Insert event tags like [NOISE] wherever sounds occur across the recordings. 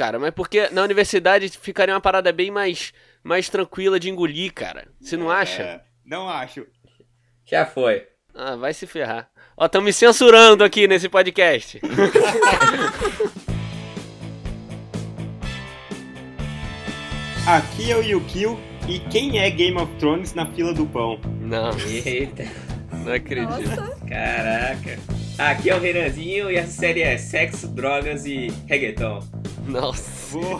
cara, mas porque na universidade ficaria uma parada bem mais, mais tranquila de engolir, cara. Você não acha? É, não acho. Já foi. Ah, vai se ferrar. Ó, estão me censurando aqui nesse podcast. [LAUGHS] Aqui é o Yukio e quem é Game of Thrones na fila do pão? Não, Eita, não acredito. Nossa, caraca. Aqui é o Renanzinho e essa série é Sexo, Drogas e Reggaeton. Nossa, Boa.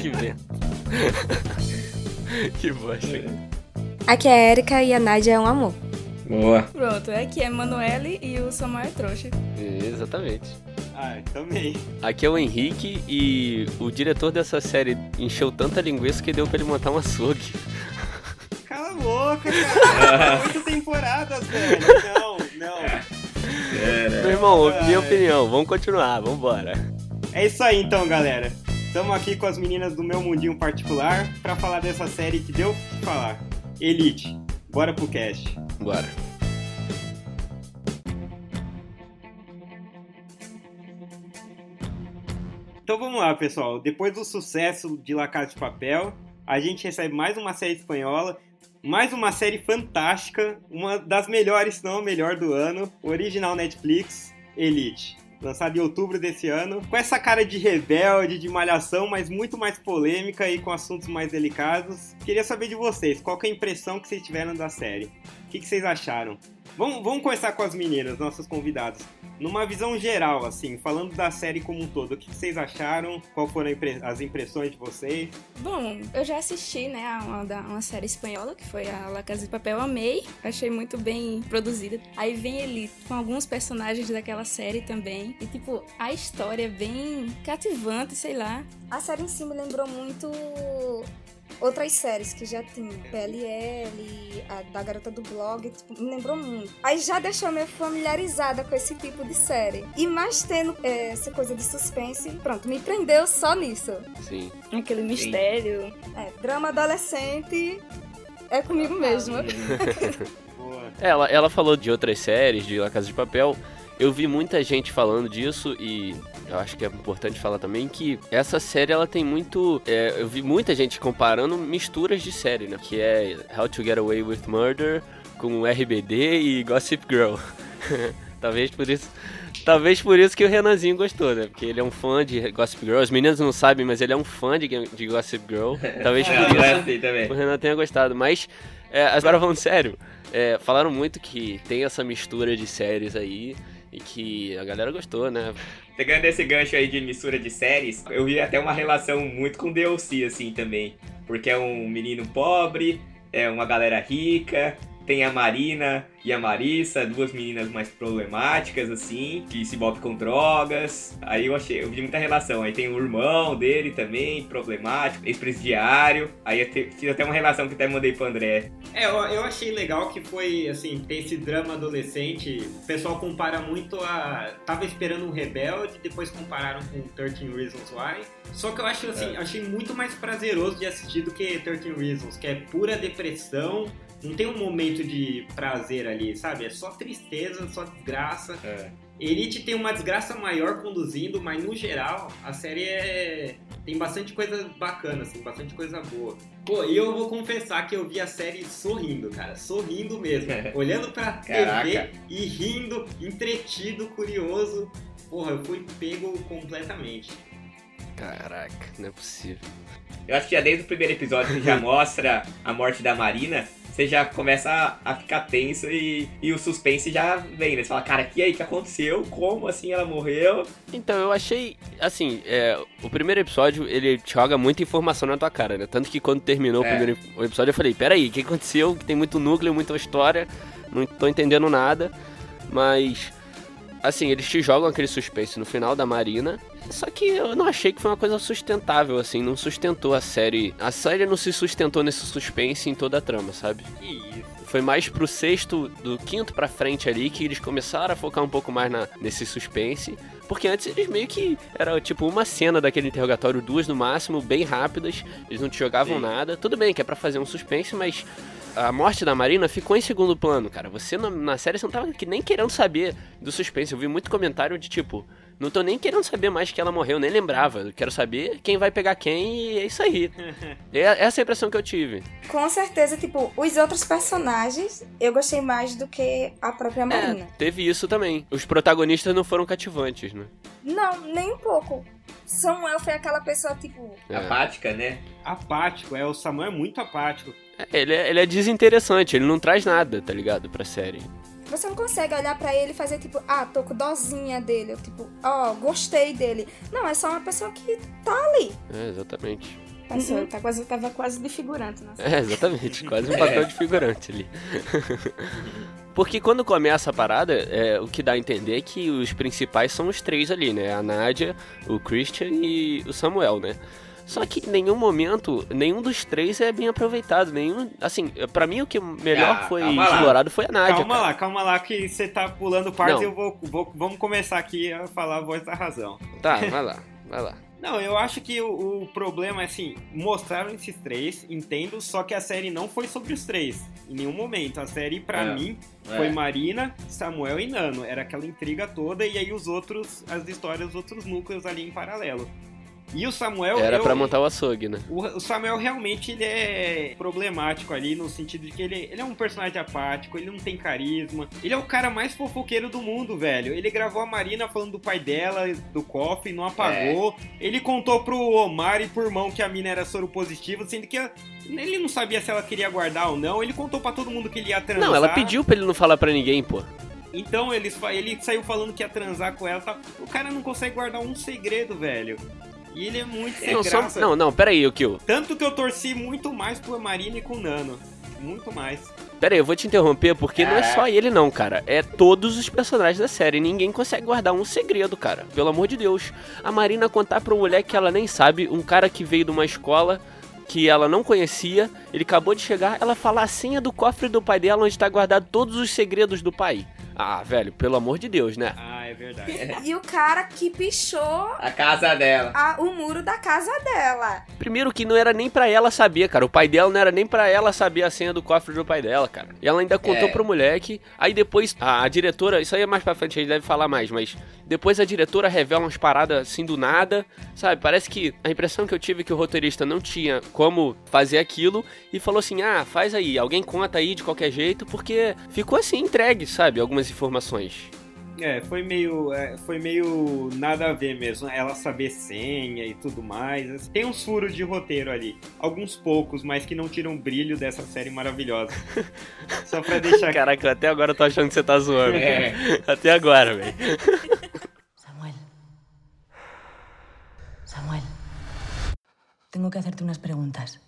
que merda. [LAUGHS] que bosta. Aqui é a Erika e a Nádia é um amor. Boa. Pronto, aqui é Emanuele e o Samuel é trouxa. Exatamente. Ah, também. Aqui é o Henrique e o diretor dessa série encheu tanta linguiça que deu pra ele montar um açougue. [LAUGHS] Cala a boca, cara. Oito temporadas, velho. Não, não. Meu irmão, minha opinião, vamos continuar, vambora. É isso aí então, galera. Estamos aqui com as meninas do meu mundinho particular pra falar dessa série que deu o que falar. Elite. Bora pro cast. Bora. Então vamos lá, pessoal. Depois do sucesso de La Casa de Papel, a gente recebe mais uma série espanhola, mais uma série fantástica, uma das melhores, se não a melhor do ano, original Netflix, Elite. Lançado em outubro desse ano, com essa cara de rebelde, de malhação, mas muito mais polêmica e com assuntos mais delicados. Queria saber de vocês, qual é a impressão que vocês tiveram da série? O que, que vocês acharam? Vamos, vamos começar com as meninas, nossas convidadas. Numa visão geral, assim, falando da série como um todo, o que vocês acharam? Qual foram as impressões de vocês? Bom, eu já assisti, né, a uma, uma série espanhola, que foi a La Casa de Papel, amei, achei muito bem produzida. Aí vem ele com alguns personagens daquela série também, e tipo, a história é bem cativante, sei lá. A série em si me lembrou muito outras séries que já tinha. PLL, a da garota do blog, tipo, me lembrou muito. Aí já deixou meio familiarizada com esse tipo de série. E mais tendo é, essa coisa de suspense, pronto, me prendeu só nisso. Sim. Aquele mistério. É, drama adolescente é comigo mesmo. Boa. [LAUGHS] Ela, ela falou de outras séries, de La Casa de Papel. Eu vi muita gente falando disso e eu acho que é importante falar também que essa série ela tem muito. é, eu vi muita gente comparando misturas de série, né? Que é How to Get Away with Murder com RBD e Gossip Girl. [LAUGHS] Talvez por isso. Talvez por isso que o Renanzinho gostou, né? Porque ele é um fã de Gossip Girl. As meninas não sabem, mas ele é um fã de, de Gossip Girl. [LAUGHS] Talvez por É, isso não é assim o Renan tenha gostado. Mas, é, agora falando sério, é, falaram muito que tem essa mistura de séries aí e que a galera gostou, né? Pegando esse gancho aí de mistura de séries, eu vi até uma relação muito com DLC, assim, também. Porque é um menino pobre, é uma galera rica, tem a Marina e a Marissa, duas meninas mais problemáticas, assim, que se envolvem com drogas. Aí eu achei, eu vi muita relação. Aí tem o irmão dele também, problemático, ex-presidiário. Aí eu te- fiz até uma relação que até mandei pro André. É, eu, eu achei legal que foi, assim, tem esse drama adolescente. O pessoal compara muito a. Tava esperando um rebelde, depois compararam com 13 Reasons Why. Só que eu acho, assim, achei muito mais prazeroso de assistir do que 13 Reasons, que é pura depressão. Não tem um momento de prazer ali, sabe? É só tristeza, só desgraça. Elite tem uma desgraça maior conduzindo, mas no geral a série é... tem bastante coisa bacana, assim, bastante coisa boa. Pô, e eu vou confessar que eu vi a série sorrindo, cara, sorrindo mesmo. [LAUGHS] Olhando pra TV Caraca. e rindo, entretido, curioso. Porra, eu fui pego completamente. Caraca, não é possível. Eu acho que já desde o primeiro episódio que já [LAUGHS] mostra a morte da Marina, você já começa a, a ficar tenso e, e o suspense já vem, né? Você fala, cara, e aí, que aconteceu? Como assim ela morreu? Então, eu achei, assim, é, o primeiro episódio, ele joga muita informação na tua cara, né? Tanto que quando terminou É. o primeiro episódio, eu falei, peraí, o que aconteceu? Que tem muito núcleo, muita história, não tô entendendo nada. Mas, assim, eles te jogam aquele suspense no final da Marina. Só que eu não achei que foi uma coisa sustentável, assim, não sustentou a série. A série não se sustentou nesse suspense em toda a trama, sabe? Que isso. Foi mais pro sexto, do quinto pra frente ali, que eles começaram a focar um pouco mais na, nesse suspense. Porque antes eles meio que. Era tipo uma cena daquele interrogatório, duas no máximo, bem rápidas. Eles não te jogavam Sim. nada. Tudo bem que é pra fazer um suspense, mas. A morte da Marina ficou em segundo plano, cara. Você na, na série você não tava que nem querendo saber do suspense. Eu vi muito comentário de tipo. Não tô nem querendo saber mais que ela morreu, nem lembrava. Eu quero saber quem vai pegar quem e é isso aí. [LAUGHS] é, essa é a impressão que eu tive. Com certeza, tipo, os outros personagens eu gostei mais do que a própria Marina. É, teve isso também. Os protagonistas não foram cativantes, né? Não, nem um pouco. Samuel foi aquela pessoa, tipo. É. Apática, né? Apático, é. O Samuel é muito apático. É, ele, é, ele é desinteressante, ele não traz nada, tá ligado, pra série. Você não consegue olhar para ele e fazer tipo, ah, tô com dozinha dele, ou, tipo, ó, oh, gostei dele. Não, é só uma pessoa que tá ali. É, exatamente. Passou, uhum. tá quase, tava quase de figurante, né? É, exatamente, quase um papel de figurante ali. [LAUGHS] Porque quando começa a parada, é, o que dá a entender é que os principais são os três ali, né? A Nádia, o Christian e o Samuel, né? Só que em nenhum momento, nenhum dos três é bem aproveitado. Nenhum. Assim, para mim o que melhor ah, foi explorado foi a Nádia. Calma cara. lá, calma lá, que você tá pulando partes e eu vou, vou. Vamos começar aqui a falar a voz da razão. Tá, vai lá, vai lá. [LAUGHS] Não, eu acho que o, o, problema é assim, mostraram esses três, entendo, só que a série não foi sobre os três. Em nenhum momento. A série, para é, mim, é. foi Marina, Samuel e Nano. Era aquela intriga toda, e aí os outros, as histórias, os outros núcleos ali em paralelo. E o Samuel. Era para montar o açougue, né? O, o, Samuel realmente ele é problemático ali, no sentido de que ele, ele é um personagem apático, ele não tem carisma. Ele é o cara mais fofoqueiro do mundo, velho. Ele gravou a Marina falando do pai dela, do cofre, não apagou. É. Ele contou pro Omar e pro irmão que a mina era soro positivo, sendo que ele não sabia se ela queria guardar ou não. Ele contou para todo mundo que ele ia transar. Não, ela pediu pra ele não falar para ninguém, pô. Então ele, ele saiu falando que ia transar com ela. Tá? O cara não consegue guardar um segredo, velho. E ele é muito sem não, graça. Só, não, não, pera aí, Kill. Tanto que eu torci muito mais pro Marina e com o Nano. Muito mais. Pera aí, eu vou te interromper porque é. não é só ele não, cara. É todos os personagens da série. Ninguém consegue guardar um segredo, cara. Pelo amor de Deus. A Marina contar pra uma mulher que ela nem sabe, um cara que veio de uma escola que ela não conhecia, ele acabou de chegar, ela fala a senha do cofre do pai dela onde está guardado todos os segredos do pai. Ah, velho, pelo amor de Deus, né? Ah, é verdade. [LAUGHS] E o cara que pichou a casa dela. A, o muro da casa dela. Primeiro que não era nem para ela saber, cara. O pai dela não era nem para ela saber a senha do cofre do pai dela, cara. E ela ainda contou é. pro moleque. Aí depois a, a, diretora, isso aí é mais pra frente, a gente deve falar mais, mas depois a diretora revela umas paradas assim do nada, sabe? Parece que a impressão que eu tive é que o roteirista não tinha como fazer aquilo e falou assim: "Ah, faz aí, alguém conta aí de qualquer jeito", porque ficou assim entregue, sabe? Algumas informações. É, foi meio, é, foi meio nada a ver mesmo. Ela saber senha e tudo mais. Tem uns furos de roteiro ali. Alguns poucos, mas que não tiram brilho dessa série maravilhosa. [LAUGHS] Só pra deixar. Caraca, até agora eu tô achando que você tá zoando. É. [LAUGHS] Até agora, velho. Samuel. Samuel. Tenho que hacerte umas perguntas.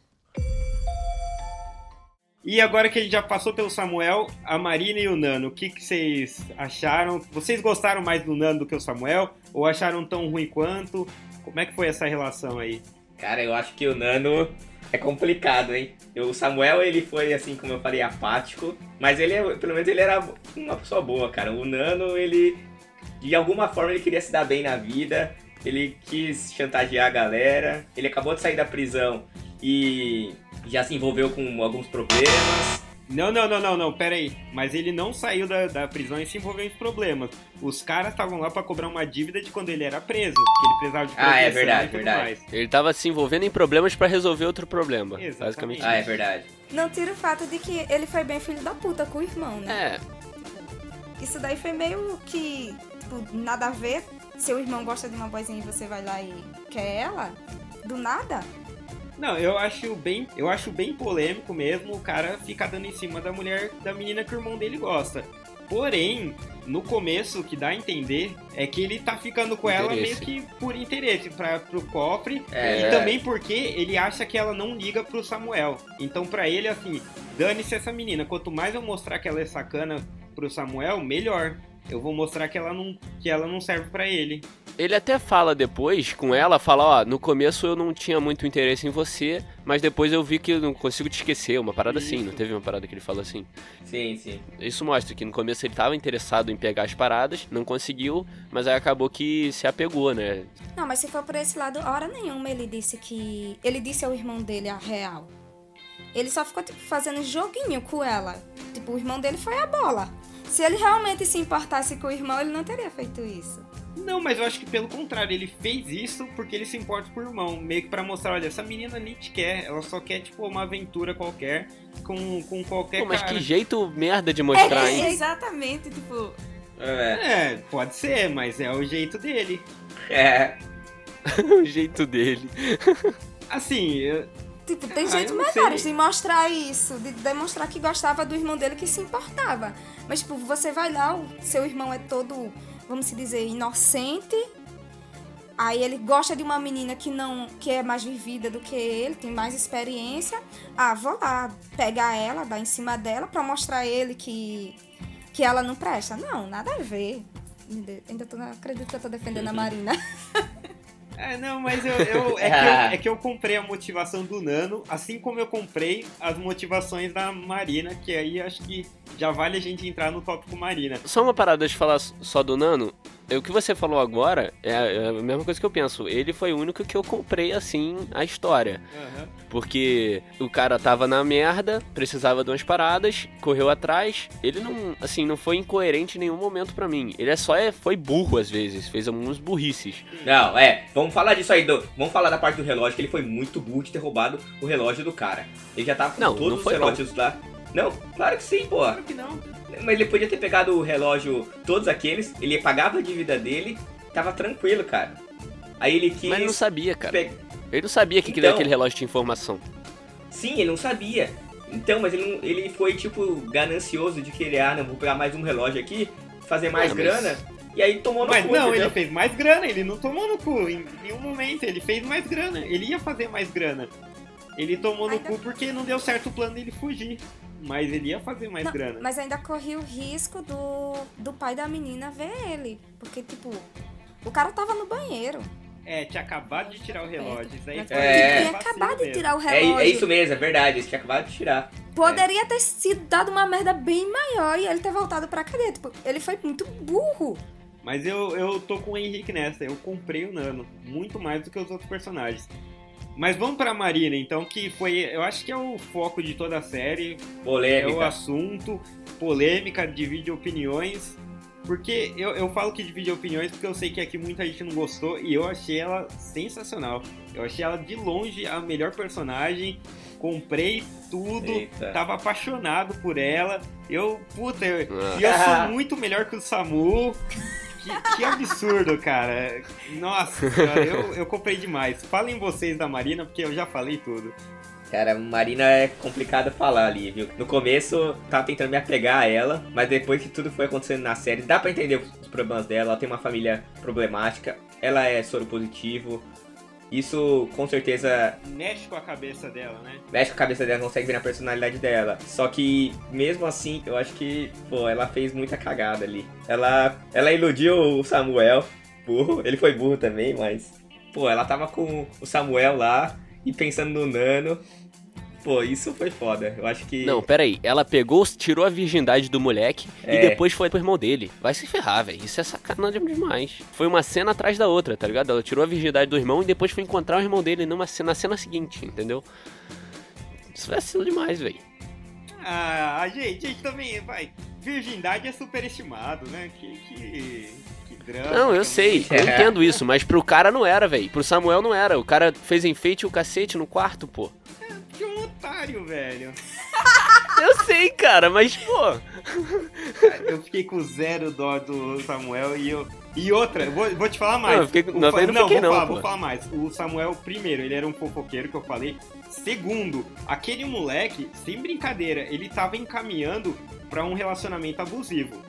E agora que a gente já passou pelo Samuel, a Marina e o Nano, o que, que vocês acharam? Vocês gostaram mais do Nano do que o Samuel? Ou acharam tão ruim quanto? Como é que foi essa relação aí? Cara, eu acho que o Nano é complicado, hein? O Samuel, ele foi, assim, como eu falei, apático. Mas ele, é, pelo menos, ele era uma pessoa boa, cara. O Nano, ele, de alguma forma, ele queria se dar bem na vida. Ele quis chantagear a galera. Ele acabou de sair da prisão e já se envolveu com alguns problemas. Não, não, não, não, não, pera aí. Mas ele não saiu da, da prisão e se envolveu em problemas. Os caras estavam lá para cobrar uma dívida de quando ele era preso, porque ele precisava de Ah, é verdade, verdade. Mais. Ele tava se envolvendo em problemas para resolver outro problema. Exatamente. Basicamente. Ah, é verdade. Não tira o fato de que ele foi bem filho da puta com o irmão, né? É. Isso daí foi meio que, tipo, nada a ver. Seu irmão gosta de uma boizinha e você vai lá e quer ela, do nada, não, eu acho bem, eu acho bem polêmico mesmo o cara ficar dando em cima da mulher, da menina que o irmão dele gosta. Porém, no começo, o que dá a entender é que ele tá ficando com interesse. ela meio que por interesse, pra, pro cofre. É. E também porque ele acha que ela não liga pro Samuel. Então, para ele, assim, dane-se essa menina. Quanto mais eu mostrar que ela é sacana pro Samuel, melhor. Eu vou mostrar que ela não, que ela não serve para ele. Ele até fala depois com ela, fala, ó, no começo eu não tinha muito interesse em você, mas depois eu vi que eu não consigo te esquecer, uma parada Isso. assim, não teve uma parada que ele fala assim? Sim, sim. Isso mostra que no começo ele tava interessado em pegar as paradas, não conseguiu, mas aí acabou que se apegou, né? Não, mas se for por esse lado, hora nenhuma ele disse que. Ele disse ao irmão dele a real. Ele só ficou, tipo, fazendo joguinho com ela. Tipo, o irmão dele foi a bola. Se ele realmente se importasse com o irmão, ele não teria feito isso. Não, mas eu acho que pelo contrário, ele fez isso porque ele se importa por irmão. Meio que pra mostrar, olha, essa menina nem te quer, ela só quer, tipo, uma aventura qualquer com, com qualquer Pô, mas cara. que jeito merda de mostrar, É, hein? exatamente, tipo, É. É, pode ser, mas é o jeito dele. É. [LAUGHS] o jeito dele. Assim, eu- Tipo, tem Ah, jeitos melhores de mostrar isso, de demonstrar que gostava do irmão dele que se importava. Mas, tipo, você vai lá, o seu irmão é todo, vamos dizer, inocente. Aí ele gosta de uma menina que não, que é mais vivida do que ele, tem mais experiência. Ah, vou lá pegar ela, dar em cima dela pra mostrar a ele que que ela não presta. Não, nada a ver. Ainda tô, acredito que eu tô defendendo a Marina. [LAUGHS] É, não, mas eu, eu- [LAUGHS] é, que eu, é que eu comprei a motivação do Nano, assim como eu comprei as motivações da Marina, que aí acho que já vale a gente entrar no tópico Marina. Só uma parada de falar só do Nano. É, O que você falou agora é é a mesma coisa que eu penso. Ele foi o único que eu comprei assim a história. Porque o cara tava na merda, precisava de umas paradas, correu atrás. Ele não, assim, não foi incoerente em nenhum momento pra mim. Ele é só é, foi burro às vezes, fez alguns burrices. Não, é. Vamos falar disso aí. Do, vamos falar da parte do relógio, que ele foi muito burro de ter roubado o relógio do cara. Ele já tava com Não, todos não os relógios lá. Não, claro que sim, pô. Claro que não. Mas ele podia ter pegado o relógio, todos aqueles, ele pagava a dívida dele, tava tranquilo, cara. Aí ele quis. Mas ele não sabia, cara. pe- Ele não sabia que Então- aquele relógio tinha informação. Sim, ele não sabia. Então, mas ele, não- ele foi, tipo, ganancioso de querer, ah, não, vou pegar mais um relógio aqui, fazer mais Ah, mas- grana. E aí tomou no Mas cu, não, entendeu? ele fez mais grana, ele não tomou no cu em nenhum momento, ele fez mais grana, ele ia fazer mais grana. Ele tomou no cu porque não deu certo o plano dele fugir. Mas ele ia fazer mais Não, grana. Mas ainda corria o risco do, do pai da menina ver ele. Porque, tipo, o cara tava no banheiro. É, tinha acabado de tirar o relógio. Isso aí É. tinha acabado de tirar o É, relógio. é isso mesmo, é verdade, eles tinham acabado de tirar. Poderia ter sido dado uma merda bem maior e ele ter voltado pra cadeia. Tipo, ele foi muito burro. Mas eu, eu tô com o Henrique nessa, eu comprei o Nano, muito mais do que os outros personagens. Mas vamos pra Marina, então, que foi, eu acho que é o foco de toda a série, é o Polêmica. assunto, polêmica, divide opiniões. Porque eu, eu falo que divide opiniões porque eu sei que aqui muita gente não gostou e eu achei ela sensacional. Eu achei ela de longe a melhor personagem. Comprei tudo, Eita. tava apaixonado por ela. Eu, puta, eu, Ah. eu sou [LAUGHS] muito melhor que o Samu. Que, que absurdo, cara. Nossa eu, eu comprei demais. Falem vocês da Marina, porque eu já falei tudo. Cara, Marina é complicado falar ali, viu? No começo, tava tentando me apegar a ela, mas depois que tudo foi acontecendo na série, dá pra entender os problemas dela. Ela tem uma família problemática, ela é soro positivo. Isso, com certeza, Mexe com a cabeça dela, né? mexe com a cabeça dela, consegue ver na personalidade dela. Só que, mesmo assim, eu acho que, pô, ela fez muita cagada ali. Ela, ela iludiu o Samuel, burro. Ele foi burro também, mas, pô, ela tava com o Samuel lá e pensando no Nano. Pô, isso foi foda. Eu acho que. Não, pera aí. Ela pegou, tirou a virgindade do moleque É. e depois foi pro irmão dele. Vai se ferrar, velho. Isso é sacanagem demais. Foi uma cena atrás da outra, tá ligado? Ela tirou a virgindade do irmão e depois foi encontrar o irmão dele numa cena, na cena seguinte, entendeu? Isso é vacilo demais, velho. Ah, gente, a gente também, vai. Virgindade é superestimado, né? Que, que. Não, eu sei, eu entendo isso, mas pro cara não era, velho. Pro Samuel não era. O cara fez enfeite e o cacete no quarto, pô. Otário, velho. [LAUGHS] Eu sei, cara, mas, pô. Eu fiquei com zero dó do Samuel e eu. E outra, vou, vou te falar mais. Não, eu fiquei- O não, fa- não fiquei vou não, falar, pô. vou falar mais. O Samuel, primeiro, ele era um fofoqueiro que eu falei. Segundo, aquele moleque, sem brincadeira, ele tava encaminhando pra um relacionamento abusivo.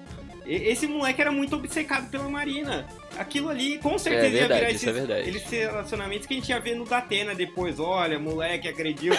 Esse moleque era muito obcecado pela Marina. Aquilo ali, com certeza, ia verdade, virar isso é esses, verdade. esses relacionamentos que a gente ia ver no Datena depois. Olha, moleque agrediu.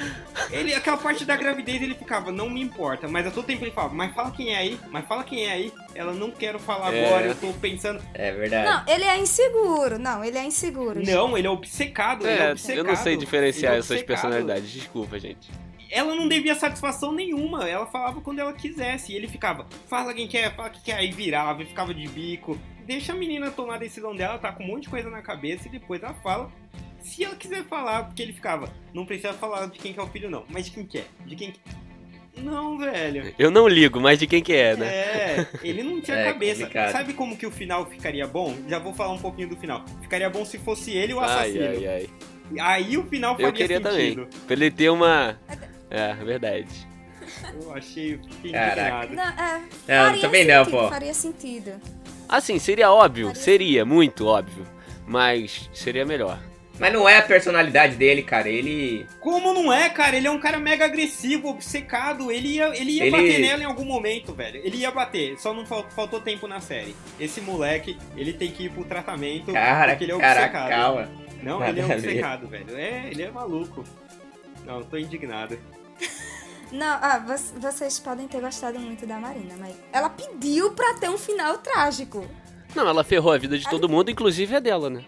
[LAUGHS] ele, aquela parte da gravidez ele ficava, não me importa. Mas a todo tempo ele falava, mas fala quem é aí, mas fala quem é aí. Ela não quero falar É. agora, eu tô pensando. É verdade. Não, ele é inseguro. Não, ele é inseguro. Não, ele é obcecado, ele é É, obcecado. eu não sei diferenciar é essas personalidades, desculpa, gente. Ela não devia satisfação nenhuma, ela falava quando ela quisesse. E ele ficava, fala quem quer, fala quem quer, aí virava e ficava de bico. Deixa a menina tomar a decisão dela, tá com um monte de coisa na cabeça e depois ela fala. Se ela quiser falar, porque ele ficava, não precisa falar de quem que é o filho, não, mas de quem que é, de quem que... Não, velho. Eu não ligo, mas de quem que é, né? É, ele não tinha [LAUGHS] É, cabeça. complicado. Sabe como que o final ficaria bom? Já vou falar um pouquinho do final. Ficaria bom se fosse ele o Ai, assassino. ai, ai. Aí o final faria Eu queria sentido. também. Pra ele ter uma. É, verdade. Eu achei indignado. Não, é, Não, faria também não, sentido, pô. Faria sentido. Assim, seria óbvio, Faria seria muito óbvio. Mas seria melhor. Mas não é a personalidade dele, cara. Ele. Como não é, cara? Ele é um cara mega agressivo, obcecado. Ele ia, ele ia Ele- bater nela em algum momento, velho. Ele ia bater, só não fal- faltou tempo na série. Esse moleque, ele tem que ir pro tratamento Cara, porque ele é caraca, obcecado. calma. Não, Nada ele é obcecado, velho. É, ele é maluco. Não, eu tô indignado. Não, ah, vo- vocês podem ter gostado muito da Marina, mas ela pediu pra ter um final trágico. Não, ela ferrou a vida de todo mundo, inclusive a dela, né?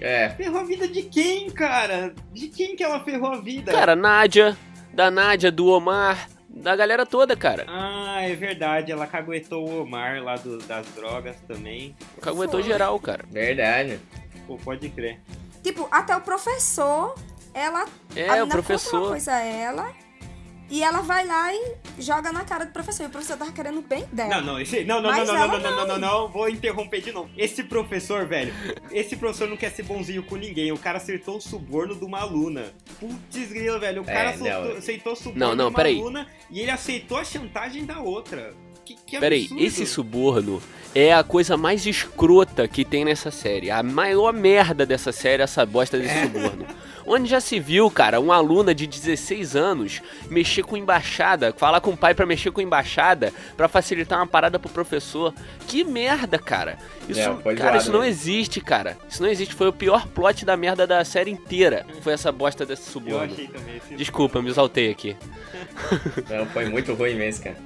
É. Ferrou a vida de quem, cara? De quem que ela ferrou a vida? Cara, Nádia, da Nádia, do Omar, da galera toda, cara. Ah, é verdade. Ela caguetou o Omar lá do- das drogas também. Caguetou Foi. geral, cara. Verdade. Pô, pode crer. Tipo, até o professor, ela É, o conta uma professor. coisa a ela e ela vai lá e joga na cara do professor. E o professor tava querendo bem dela. Não, não, esse, não, não, não, não, não, não, não, não, não, não, vou interromper de novo. Esse professor, velho, esse professor não quer ser bonzinho com ninguém. O cara acertou o suborno de uma aluna. Putz, grilo, velho, o É, cara não. soltou- aceitou o suborno Não, não, de uma peraí. aluna e ele aceitou a chantagem da outra. Que, que Peraí, esse suborno é a coisa mais escrota que tem nessa série. A maior merda dessa série é essa bosta desse suborno. [LAUGHS] Onde já se viu, cara, uma aluna de 16 anos mexer com embaixada, falar com o pai pra mexer com embaixada, pra facilitar uma parada pro professor. Que merda, cara. Isso, É, cara, zoado isso não mesmo. existe, cara. Isso não existe. Foi o pior plot da merda da série inteira. Foi essa bosta desse Eu suborno. achei também. Esse... Desculpa, me exaltei aqui. [LAUGHS] [LAUGHS] Não, foi muito ruim mesmo, cara.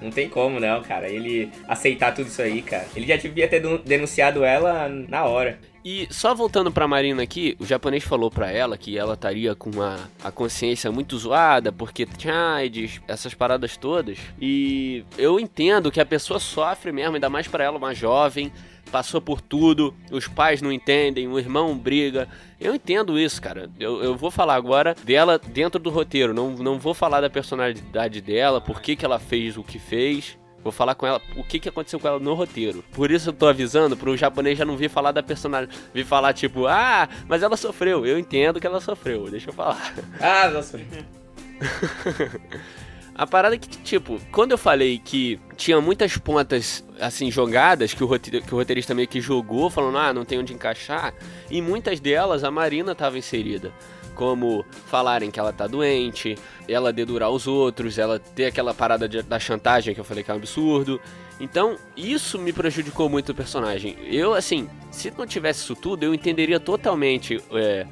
Não tem como, não, cara. Ele aceitar tudo isso aí, cara. Ele já devia ter denu- denunciado ela na hora. E só voltando pra Marina aqui, o japonês falou pra ela que ela estaria com a, a consciência muito zoada, porque tinha AIDS, essas paradas todas. E eu entendo que a pessoa sofre mesmo, ainda mais pra ela, uma jovem, passou por tudo, os pais não entendem, o irmão briga. Eu entendo isso, cara. Eu, eu vou falar agora dela dentro do roteiro, não, não vou falar da personalidade dela, por que, que ela fez o que fez. Vou falar com ela o que, que aconteceu com ela no roteiro. Por isso eu tô avisando pro japonês já não vir falar da personagem. Vir falar tipo, ah, mas ela sofreu. Eu entendo que ela sofreu, deixa eu falar. Ah, nossa. [LAUGHS] A parada é que, tipo, quando eu falei que tinha muitas pontas, assim, jogadas, que o, que o roteirista meio que jogou, falando, ah, não tem onde encaixar, em muitas delas a Marina tava inserida. Como falarem que ela tá doente, ela dedurar os outros, ela ter aquela parada de- da chantagem que eu falei que é um absurdo. Então, isso me prejudicou muito o personagem. Eu, assim, se não tivesse isso tudo, eu entenderia totalmente é,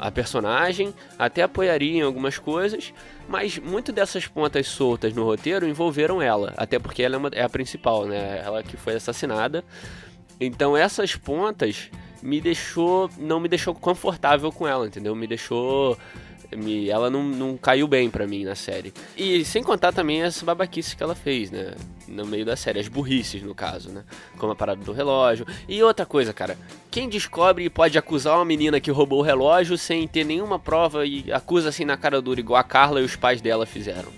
a personagem, até apoiaria em algumas coisas, mas muito dessas pontas soltas no roteiro envolveram ela, até porque ela é, uma- é a principal, né? Ela que foi assassinada. Então essas pontas me deixou, não me deixou confortável com ela, entendeu? Me deixou me, ela não, não caiu bem pra mim na série. E sem contar também as babaquices que ela fez, né? No meio da série, as burrices no caso, né? Como a parada do relógio. E outra coisa, cara, quem descobre e pode acusar uma menina que roubou o relógio sem ter nenhuma prova e acusa assim na cara dura, igual a Carla e os pais dela fizeram.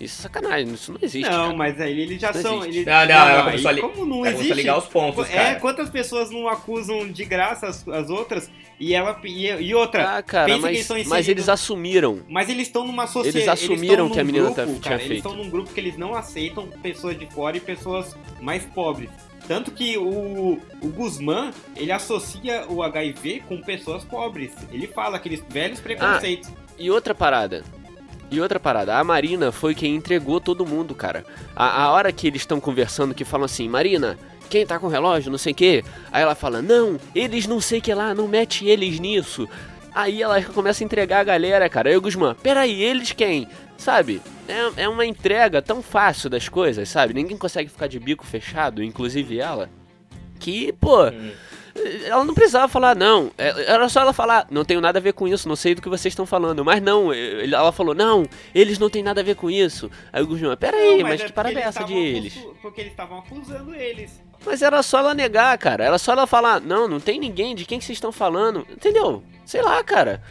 Isso é sacanagem, isso não existe. Não, cara. mas aí eles já Não são. existe. Eles... Não, não, ela aí começou a li- Como não começou a existe? ligar os pontos, É, cara. quantas pessoas não acusam de graça as, as outras e ela e, e outra. Ah, cara, mas, eles mas eles assumiram. Mas eles estão numa sociedade. Eles assumiram que a menina grupo, tá- tinha cara, Eles feito. estão num grupo que eles não aceitam pessoas de fora e pessoas mais pobres. Tanto que o, o Guzmán, ele associa o HIV com pessoas pobres. Ele fala aqueles velhos preconceitos. E outra parada. E outra parada, a Marina foi quem entregou todo mundo, cara. A, a hora que eles estão conversando, que falam assim, Marina, quem tá com relógio, não sei o quê. Aí ela fala, não, eles não sei que lá, não mete eles nisso. Aí ela começa a entregar a galera, cara. Aí o Guzmán, peraí, eles quem? Sabe? É, é uma entrega tão fácil das coisas, sabe? Ninguém consegue ficar de bico fechado, inclusive ela. Que, pô, Hum. Ela não precisava falar, não. É, Era só ela falar, não tenho nada a ver com isso, não sei do que vocês estão falando. Mas não, ele- ela falou, não, eles não têm nada a ver com isso. Aí o Guzmán, peraí, Não, mas, é que parada é essa de eles? Porque eles estavam acusando eles. Mas era só ela negar, cara. Era só ela falar, não, não tem ninguém, de quem que vocês estão falando? Entendeu? Sei lá, cara.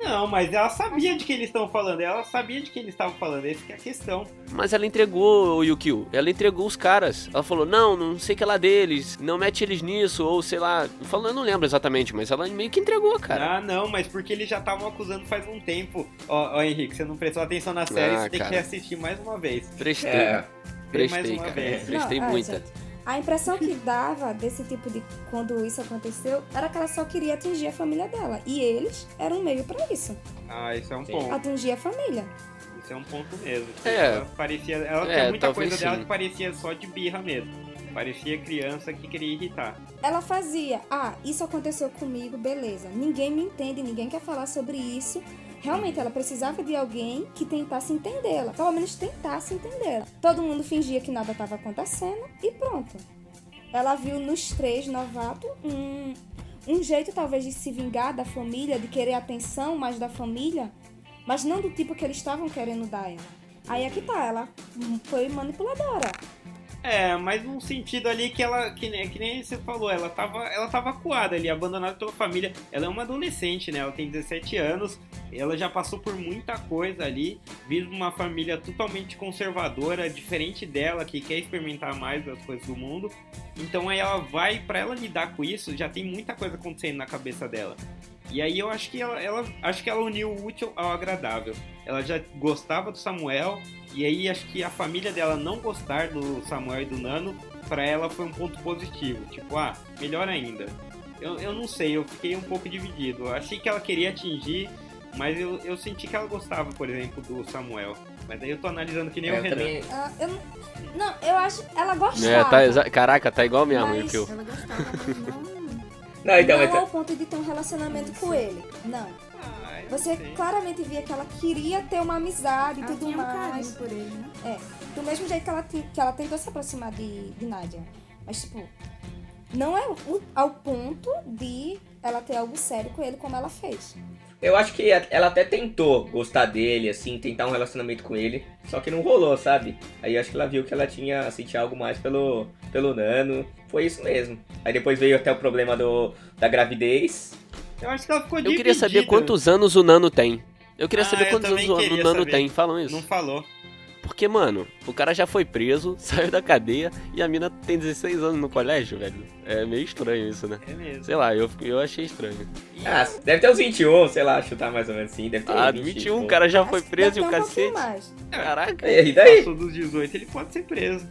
Não, mas ela sabia de que eles estão falando. Ela sabia de que eles estavam falando. Essa que é a questão. Mas ela entregou o Yukio. Ela entregou os caras. Ela falou: não, não sei que é lá deles. Não mete eles nisso. Ou sei lá. Falando, eu não lembro exatamente, mas ela meio que entregou, cara. Ah, não, mas porque eles já estavam acusando faz um tempo. Ó, ó, Henrique, você não prestou atenção na série, Ah, você tem cara. que assistir mais uma vez. Prestei. É. Prestei, uma cara. vez. Prestei Não, é, muita. gente, A impressão que dava desse tipo de quando isso aconteceu era que ela só queria atingir a família dela. E eles eram um meio pra isso. Ah, isso é um Sim. ponto. Atingir a família. Isso é um ponto mesmo. É. Ela parecia. Ela É, tinha muita coisa dela sim. que parecia só de birra mesmo. Parecia criança que queria irritar. Ela fazia, ah, isso aconteceu comigo, beleza. Ninguém me entende, ninguém quer falar sobre isso. Realmente, ela precisava de alguém que tentasse entendê-la. Pelo menos tentasse entendê-la. Todo mundo fingia que nada estava acontecendo e pronto. Ela viu nos três novatos um, um jeito, talvez, de se vingar da família, de querer atenção mais da família, mas não do tipo que eles estavam querendo dar ela. Aí é que tá, ela foi manipuladora. É, mas num sentido ali que ela, que, que nem você falou, ela tava, ela tava acuada ali, abandonada pela família. Ela é uma adolescente, né? Ela tem 17 anos, ela já passou por muita coisa ali, vive uma família totalmente conservadora, diferente dela, que quer experimentar mais das coisas do mundo. Então aí ela vai, pra ela lidar com isso, já tem muita coisa acontecendo na cabeça dela. E aí eu acho que ela, ela- acho que ela uniu o útil ao agradável. Ela já gostava do Samuel, e aí acho que a família dela não gostar do Samuel e do Nano, pra ela foi um ponto positivo. Tipo, ah, melhor ainda. Eu, eu não sei, eu fiquei um pouco dividido. Eu achei que ela queria atingir, mas eu, eu senti que ela gostava, por exemplo, do Samuel. Mas aí eu tô analisando que nem É, o eu Renan. também, Ah, eu não, eu acho. Ela gostava. É, tá Caraca, tá igual mesmo, Mas- Yukio. Ela gostava, mas não. Não, então, não mas- ao ponto de ter um relacionamento com ele. Não. Ah, Você sei. claramente via que ela queria ter uma amizade e tudo tinha um mais. carinho por ele, né? Do mesmo jeito que ela, que ela tentou se aproximar de, de Nadia. Mas, tipo, não é o- ao ponto de ela ter algo sério com ele como ela fez. Eu acho que ela até tentou gostar dele, assim, tentar um relacionamento com ele, só que não rolou, sabe? Aí acho que ela viu que ela tinha sentia algo mais pelo, pelo Nano. Foi isso mesmo. Aí depois veio até o problema do, da gravidez. Eu acho que ela ficou Eu queria saber quantos anos o Nano tem. Eu queria Ah, saber eu quantos anos o Nano saber. tem. Falam isso. Não falou. Porque, mano, o cara já foi preso, [LAUGHS] saiu da cadeia e a mina tem 16 anos no colégio, velho. É meio estranho isso, né? É mesmo. Sei lá, eu, eu achei estranho. Ah, deve ter uns 21, sei lá, chutar mais ou menos assim. Deve ter Ah, 20, 21, o cara já foi Acho que preso e o um cacete. mais. Caraca. E daí? Passou dos 18, ele pode ser preso.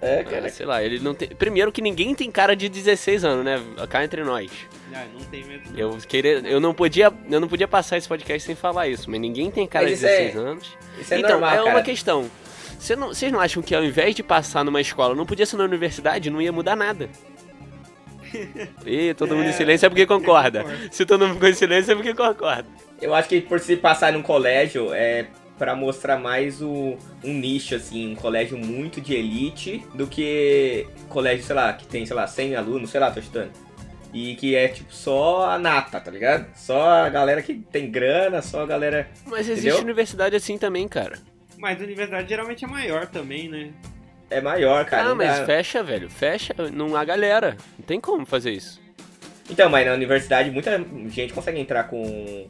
É, Ah, cara. sei lá, ele não tem. Primeiro que ninguém tem cara de 16 anos, né? Cá entre nós. Ah, não tem mesmo. Eu queria. Eu não podia. Eu não podia passar esse podcast sem falar isso, mas ninguém tem cara Mas de isso é- 16 anos. Isso é então, normal, é cara. uma questão. Cê não- Vocês não, acham que ao invés de passar numa escola, não podia ser na universidade, não ia mudar nada? [LAUGHS] E todo mundo É, em silêncio é porque concorda. Se todo mundo ficou em silêncio é porque concorda. Eu acho que por se passar num colégio é pra mostrar mais o, um nicho, assim, um colégio muito de elite do que colégio, sei lá, que tem, sei lá, 100 alunos, sei lá, tô chutando. E que é, tipo, só a nata, tá ligado? Só a galera que tem grana, só a galera... Mas existe Entendeu? universidade assim também, cara. Mas a universidade geralmente é maior também, né? É maior, cara. ah, mas dá- fecha, velho. Fecha. Não há galera. Não tem como fazer isso. Então, mas na universidade muita gente consegue entrar com,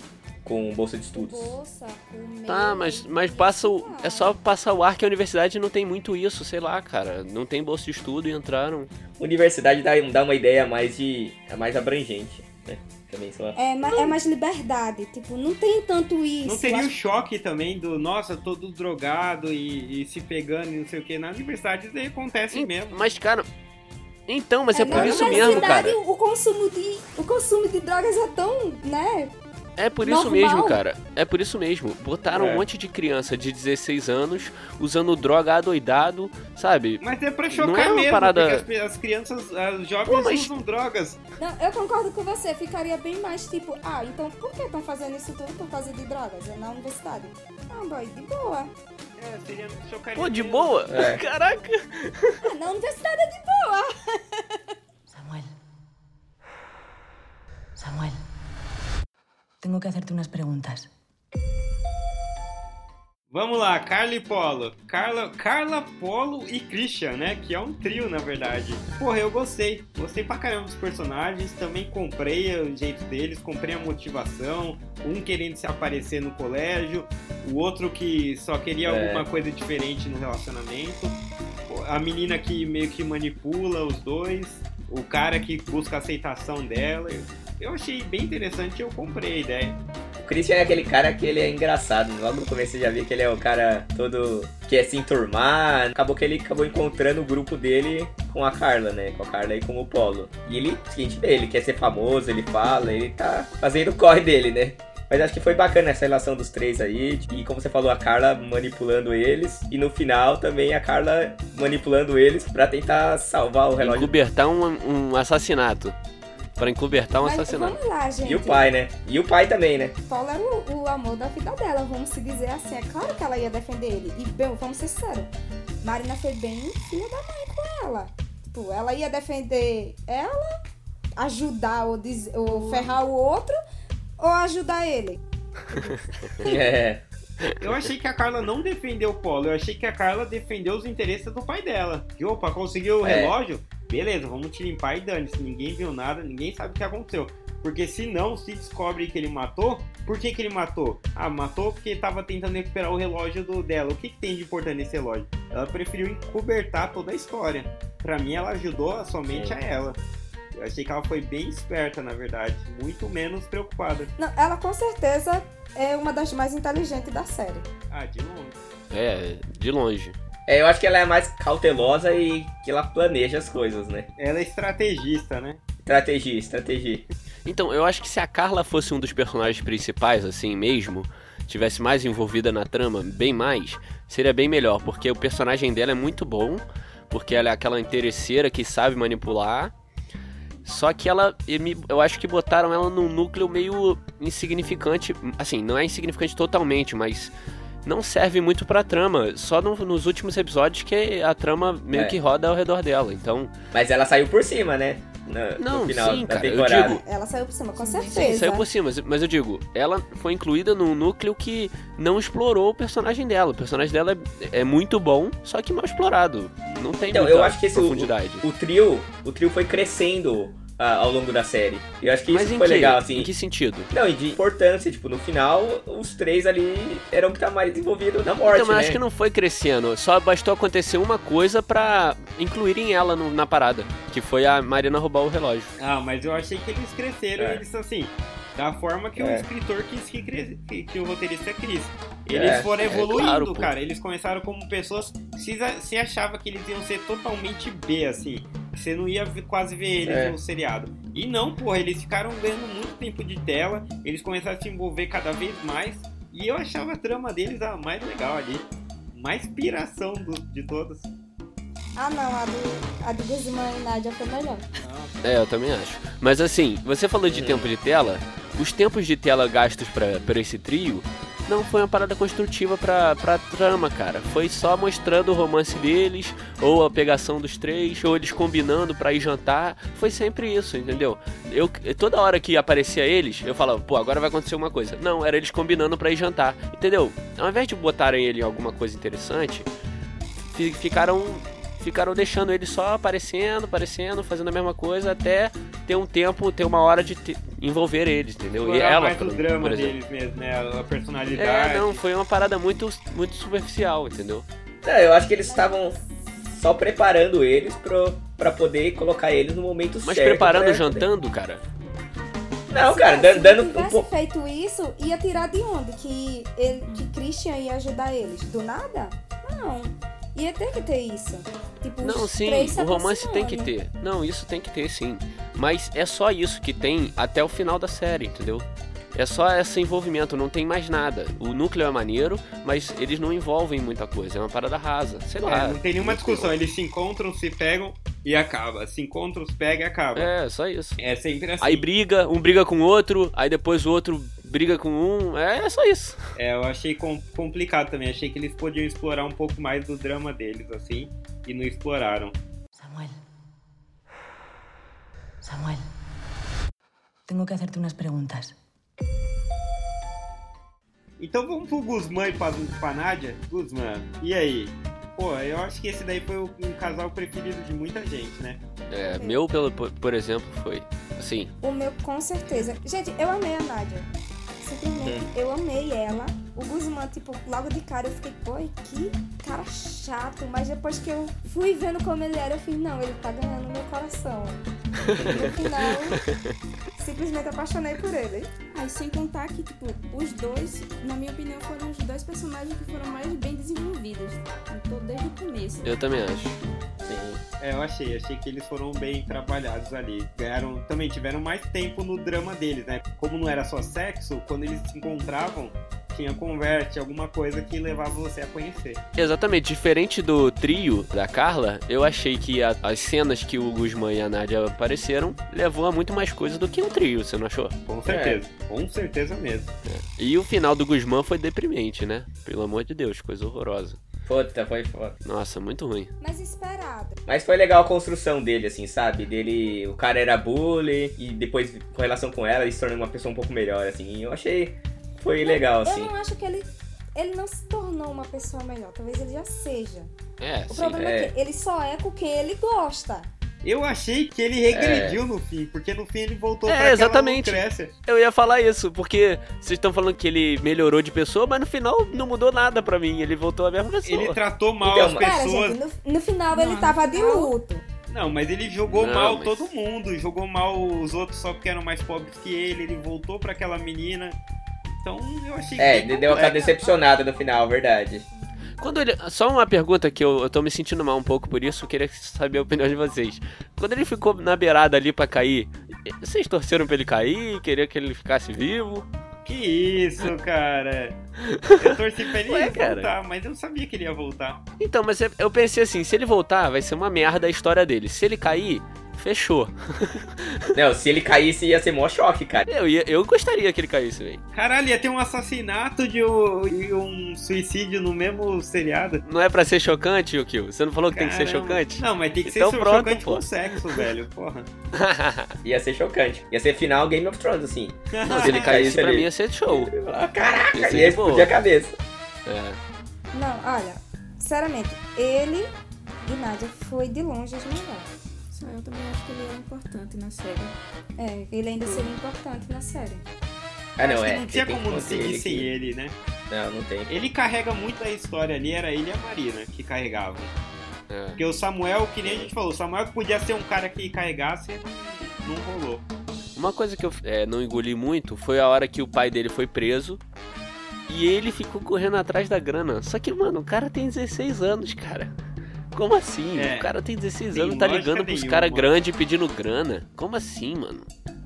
com bolsa de estudos. Bolsa, com Tá, mas, mas passa o, é só passar o ar que a universidade não tem muito isso, sei lá, cara. Não tem bolsa de estudo e entraram. Universidade dá, dá uma ideia mais de... é mais abrangente, né? Também, sei lá. É, é mais liberdade. Tipo, não tem tanto isso. Não teria o Acho- choque também do, nossa, todo drogado e, e se pegando e não sei o que. Na universidade isso aí acontece mesmo. Mas, cara. Então, mas é, na por isso mesmo, cara. O consumo, de, o consumo de drogas é tão, né? É por isso normal. mesmo, cara. É por isso mesmo. Botaram É. um monte de criança de 16 anos usando droga adoidado, sabe? Mas é pra Não chocar é mesmo, parada- porque as, as crianças, as jovens Pô, mas- usam drogas. Não, eu concordo com você. Ficaria bem mais tipo, ah, então por que estão fazendo isso tudo por causa de drogas? É na universidade. Não, boy, de boa. É, seria chocaria Pô, de mesmo. boa? É. [LAUGHS] Caraca. Ah, na universidade é de boa. Samuel. Samuel. Tengo que hacerte unas preguntas. Vamos lá, Carla e Polo. Carla, Carla, Polo e Christian, né? Que é um trio, na verdade. Porra, eu gostei. Gostei pra caramba dos personagens. Também comprei o jeito deles, comprei a motivação. Um querendo se aparecer no colégio, o outro que só queria É. alguma coisa diferente no relacionamento. A menina que meio que manipula os dois. O cara que busca a aceitação dela. Eu achei bem interessante e eu comprei a ideia. O Christian é aquele cara que ele é engraçado. Logo no começo você já viu que ele é o cara todo que é se enturmar. Acabou que ele acabou encontrando o grupo dele com a Carla, né? Com a Carla e com o Polo. E ele, seguinte, ele quer ser famoso, ele fala, ele tá fazendo o corre dele, né? Mas acho que foi bacana essa relação dos três aí. E como você falou, a Carla manipulando eles. E no final também a Carla manipulando eles pra tentar salvar o relógio. Encobertar um, um assassinato. Pra encobertar um Mas assassinato. vamos lá, gente. E o pai, né? E o pai também, né? Paulo era o, o amor da vida dela, vamos se dizer assim. É claro que ela ia defender ele. E, bem, vamos ser sinceros, Marina foi bem filha da mãe com ela. Tipo, ela ia defender ela, ajudar ou, diz- ou ferrar o outro, ou ajudar ele. [LAUGHS] É. Eu achei que a Carla não defendeu o Polo, eu achei que a Carla defendeu os interesses do pai dela. E opa, conseguiu o É. relógio? Beleza, vamos te limpar e dane-se. Ninguém viu nada, ninguém sabe o que aconteceu. Porque se não, se descobre que ele matou, por que, que ele matou? Ah, matou porque tava tentando recuperar o relógio do dela. O que, que tem de importante nesse relógio? Ela preferiu encobertar toda a história. Pra mim, ela ajudou somente a ela. Eu achei que ela foi bem esperta, na verdade. Muito menos preocupada. Não, ela com certeza é uma das mais inteligentes da série. Ah, de longe. É, de longe. É, eu acho que ela é mais cautelosa e que ela planeja as coisas, né? Ela é estrategista, né? Estratégia, estratégia. Então, eu acho que se a Carla fosse um dos personagens principais, assim mesmo, tivesse mais envolvida na trama, bem mais, seria bem melhor, porque o personagem dela é muito bom, porque ela é aquela interesseira que sabe manipular. Só que ela, eu acho que botaram ela num núcleo meio insignificante. Assim, não é insignificante totalmente, mas não serve muito pra trama. Só no- nos últimos episódios que a trama meio É. que roda ao redor dela. Então, Mas ela saiu por cima, né? No, Não, no final sim, da cara, eu temporada. digo- Ela saiu por cima, com Sim, certeza. saiu por cima, mas- mas eu digo, ela foi incluída num núcleo que não explorou o personagem dela. O personagem dela é, é muito bom, só que mal explorado. Não tem Então, muita eu acho que esse, profundidade. o, o trio, o trio foi crescendo ah, ao longo da série. Eu acho que mas isso foi que, legal, assim. em que sentido? Não, e de importância, tipo, no final, os três ali eram que tá mais envolvidos na morte, então, mas né? acho que não foi crescendo. Só bastou acontecer uma coisa pra incluírem ela no- na parada. Que foi a Marina roubar o relógio. Ah, mas eu achei que eles cresceram, É. eles assim, da forma que o É. escritor quis que, cres- que, que o roteirista quis. Eles É, foram é evoluindo, claro, pô. cara. Eles começaram como pessoas que se, se achava que eles iam ser totalmente B, assim. Você não ia ver- quase ver eles É. no seriado. E não, porra, eles ficaram ganhando muito tempo de tela, eles começaram a se envolver cada vez mais. E eu achava a trama deles a mais legal ali. Mais piração do- de todas. Ah, não, a do, a do Guzmán e Nádia foi melhor. É, eu também acho. Mas assim, você falou de tempo de tela. Os tempos de tela gastos pra esse trio não foi uma parada construtiva pra, pra trama, cara. Foi só mostrando o romance deles, ou a pegação dos três, ou eles combinando pra ir jantar. Foi sempre isso, entendeu? Eu, toda hora que aparecia eles, eu falava, pô, agora vai acontecer uma coisa. Não, era eles combinando pra ir jantar, entendeu? Ao invés de botarem ele em alguma coisa interessante, fi- ficaram ficaram deixando ele só aparecendo, aparecendo, fazendo a mesma coisa até ter um tempo, ter uma hora de te- envolver eles, entendeu? E ela, mais por, o drama deles mesmo, né? A personalidade. É, não, foi uma parada muito, muito superficial, entendeu? Não, eu acho que eles estavam só preparando eles pro, pra poder colocar eles no momento Mas certo. preparando, pra- jantando, cara. Não, Se- cara, se dando, um tivesse pouco. feito isso, ia tirar de onde? Que, ele, que Christian ia ajudar eles? Do nada? Não. Ia ter que ter isso. Tipo, Não, sim, o romance tem que ter. Não, isso tem que ter, sim. Mas é só isso que tem até o final da série, entendeu? É só esse envolvimento, não tem mais nada. O núcleo é maneiro, mas eles não envolvem muita coisa. É uma parada rasa. Sei lá. É, não tem nenhuma discussão. Eles se encontram, se pegam e acaba. Se encontram, se pegam e acaba. É, só isso. É sempre assim. Aí briga, um briga com o outro, aí depois o outro briga com um. É, é só isso. É, eu achei com- complicado também. Achei que eles podiam explorar um pouco mais do drama deles, assim, e não exploraram. Samuel. Samuel. Tengo que hacerte unas preguntas. Então vamos pro Guzmán e pra, pra Nádia? Guzmán, e aí? Pô, eu acho que esse daí foi o- um casal preferido de muita gente, né? É, meu, pelo, por, por exemplo, foi. Assim, O meu, com certeza. Gente, eu amei a Nádia. Simplesmente, eu amei ela. O Guzmán, tipo, logo de cara eu fiquei, pô, que cara chato. Mas depois que eu fui vendo como ele era, eu fiz, não, ele tá ganhando meu coração. No [LAUGHS] final, [LAUGHS] simplesmente apaixonei por ele. Aí sem contar que, tipo, os dois, na minha opinião, foram os dois personagens que foram mais bem desenvolvidos. Em todo, desde o começo. eu também acho. Sim. É, eu achei, achei que eles foram bem trabalhados ali. Ganharam, também tiveram mais tempo no drama deles, né? Como não era só sexo, quando eles se encontravam, tinha conversa, alguma coisa que levava você a conhecer. Exatamente, diferente do trio da Carla, eu achei que a- as cenas que o Guzmán e a Nádia apareceram levou a muito mais coisa do que um trio, você não achou? Com certeza, com certeza mesmo. E o final do Guzmán foi deprimente, né? Pelo amor de Deus, coisa horrorosa. Puta, foi foda. Nossa, muito ruim. Mas esperado. Mas foi legal a construção dele, assim, sabe? Dele, o cara era bully e depois, com relação com ela, ele se tornou uma pessoa um pouco melhor, assim. Eu achei, foi legal, Eu assim. não acho que ele. Ele não se tornou uma pessoa melhor. Talvez ele já seja. É, O sim. problema é. é que ele só é com quem ele gosta. Eu achei que ele regrediu no fim, porque no fim ele voltou É, pra exatamente. Lucrécia. Eu ia falar isso, porque vocês estão falando que ele melhorou de pessoa, mas no final não mudou nada pra mim. Ele voltou a mesma pessoa. Ele tratou mal Então, as mas- pessoas. gente, no, no final ele Não, tava de não. luto. Não, mas ele jogou Não, mal mas- todo mundo, jogou mal os outros só porque eram mais pobres que ele, ele voltou pra aquela menina. Então eu achei É, bem ele deu complexo. decepcionada no final, verdade. Quando ele. Só uma pergunta que eu, eu tô me sentindo mal um pouco por isso, eu queria saber a opinião de vocês. Quando ele ficou na beirada ali pra cair, vocês torceram pra ele cair? Queria que ele ficasse vivo? Que isso, cara. Eu torci pra ele Ué, cara. voltar, mas eu sabia que ele ia voltar. Então, mas eu- eu pensei assim: se ele voltar, vai ser uma merda a história dele. Se ele cair, fechou. Não, se ele caísse ia ser mó choque, cara. Eu, ia, eu gostaria que ele caísse, velho. Caralho, ia ter um assassinato de um, e um suicídio no mesmo seriado. Não é pra ser chocante, Kill? Você não falou que tem que ser Caramba. chocante? Não, mas tem que ser Então so- pronto, chocante pô. com sexo, velho. Porra. [LAUGHS] Ia ser chocante. Ia ser final Game of Thrones, assim. Não, [LAUGHS] se ele caísse, pra ali. mim ia ser show. Ah, Caraca, Ia ser ia explodir a cabeça. É. Não, olha, sinceramente, ele e Nádia foi de longe os melhores. Eu também acho que ele era importante na série. É, ele ainda seria importante na série. Ah, não, Acho que é. não tinha tem que como manter seguir ele sem aqui. ele, né? Não, não tem. Ele carrega muito da história ali, era ele e a Marina que carregavam. é. Porque o Samuel, que nem a gente falou, o Samuel que podia ser um cara que carregasse, não, não rolou. Uma coisa que eu é, não engoli muito foi a hora que o pai dele foi preso e ele ficou correndo atrás da grana. Só que, mano, o cara tem 16 anos, cara. Como assim? É. O cara tem 16 Tem anos, tá lógica ligando pros caras grandes pedindo grana. Como assim, mano?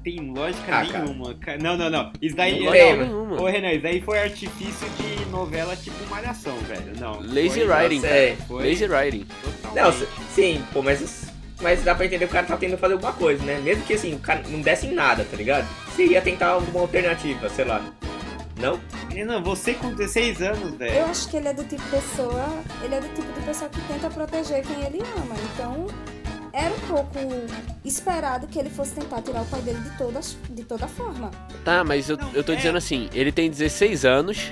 Tem lógica Ah, cara. nenhuma. Ca- Não, não, não. Isso daí. Não Não, tem, nenhuma. Ô, Renan, isso daí foi artifício de novela tipo Malhação, velho. Não. Lazy foi, writing, cara. Foi Lazy writing. totalmente. Não, sim, pô, mas, mas dá pra entender que o cara tá tentando fazer alguma coisa, né? Mesmo que assim, o cara não desse em nada, tá ligado? Você ia tentar alguma alternativa, sei lá. Não? Renan, você com 16 anos, Eu velho. acho que ele é do tipo de pessoa. Ele é do tipo de pessoa que tenta proteger quem ele ama. Então, era um pouco esperado que ele fosse tentar tirar o pai dele de, todas, de toda forma. Tá, mas eu, Não, eu tô é- dizendo assim, ele tem 16 anos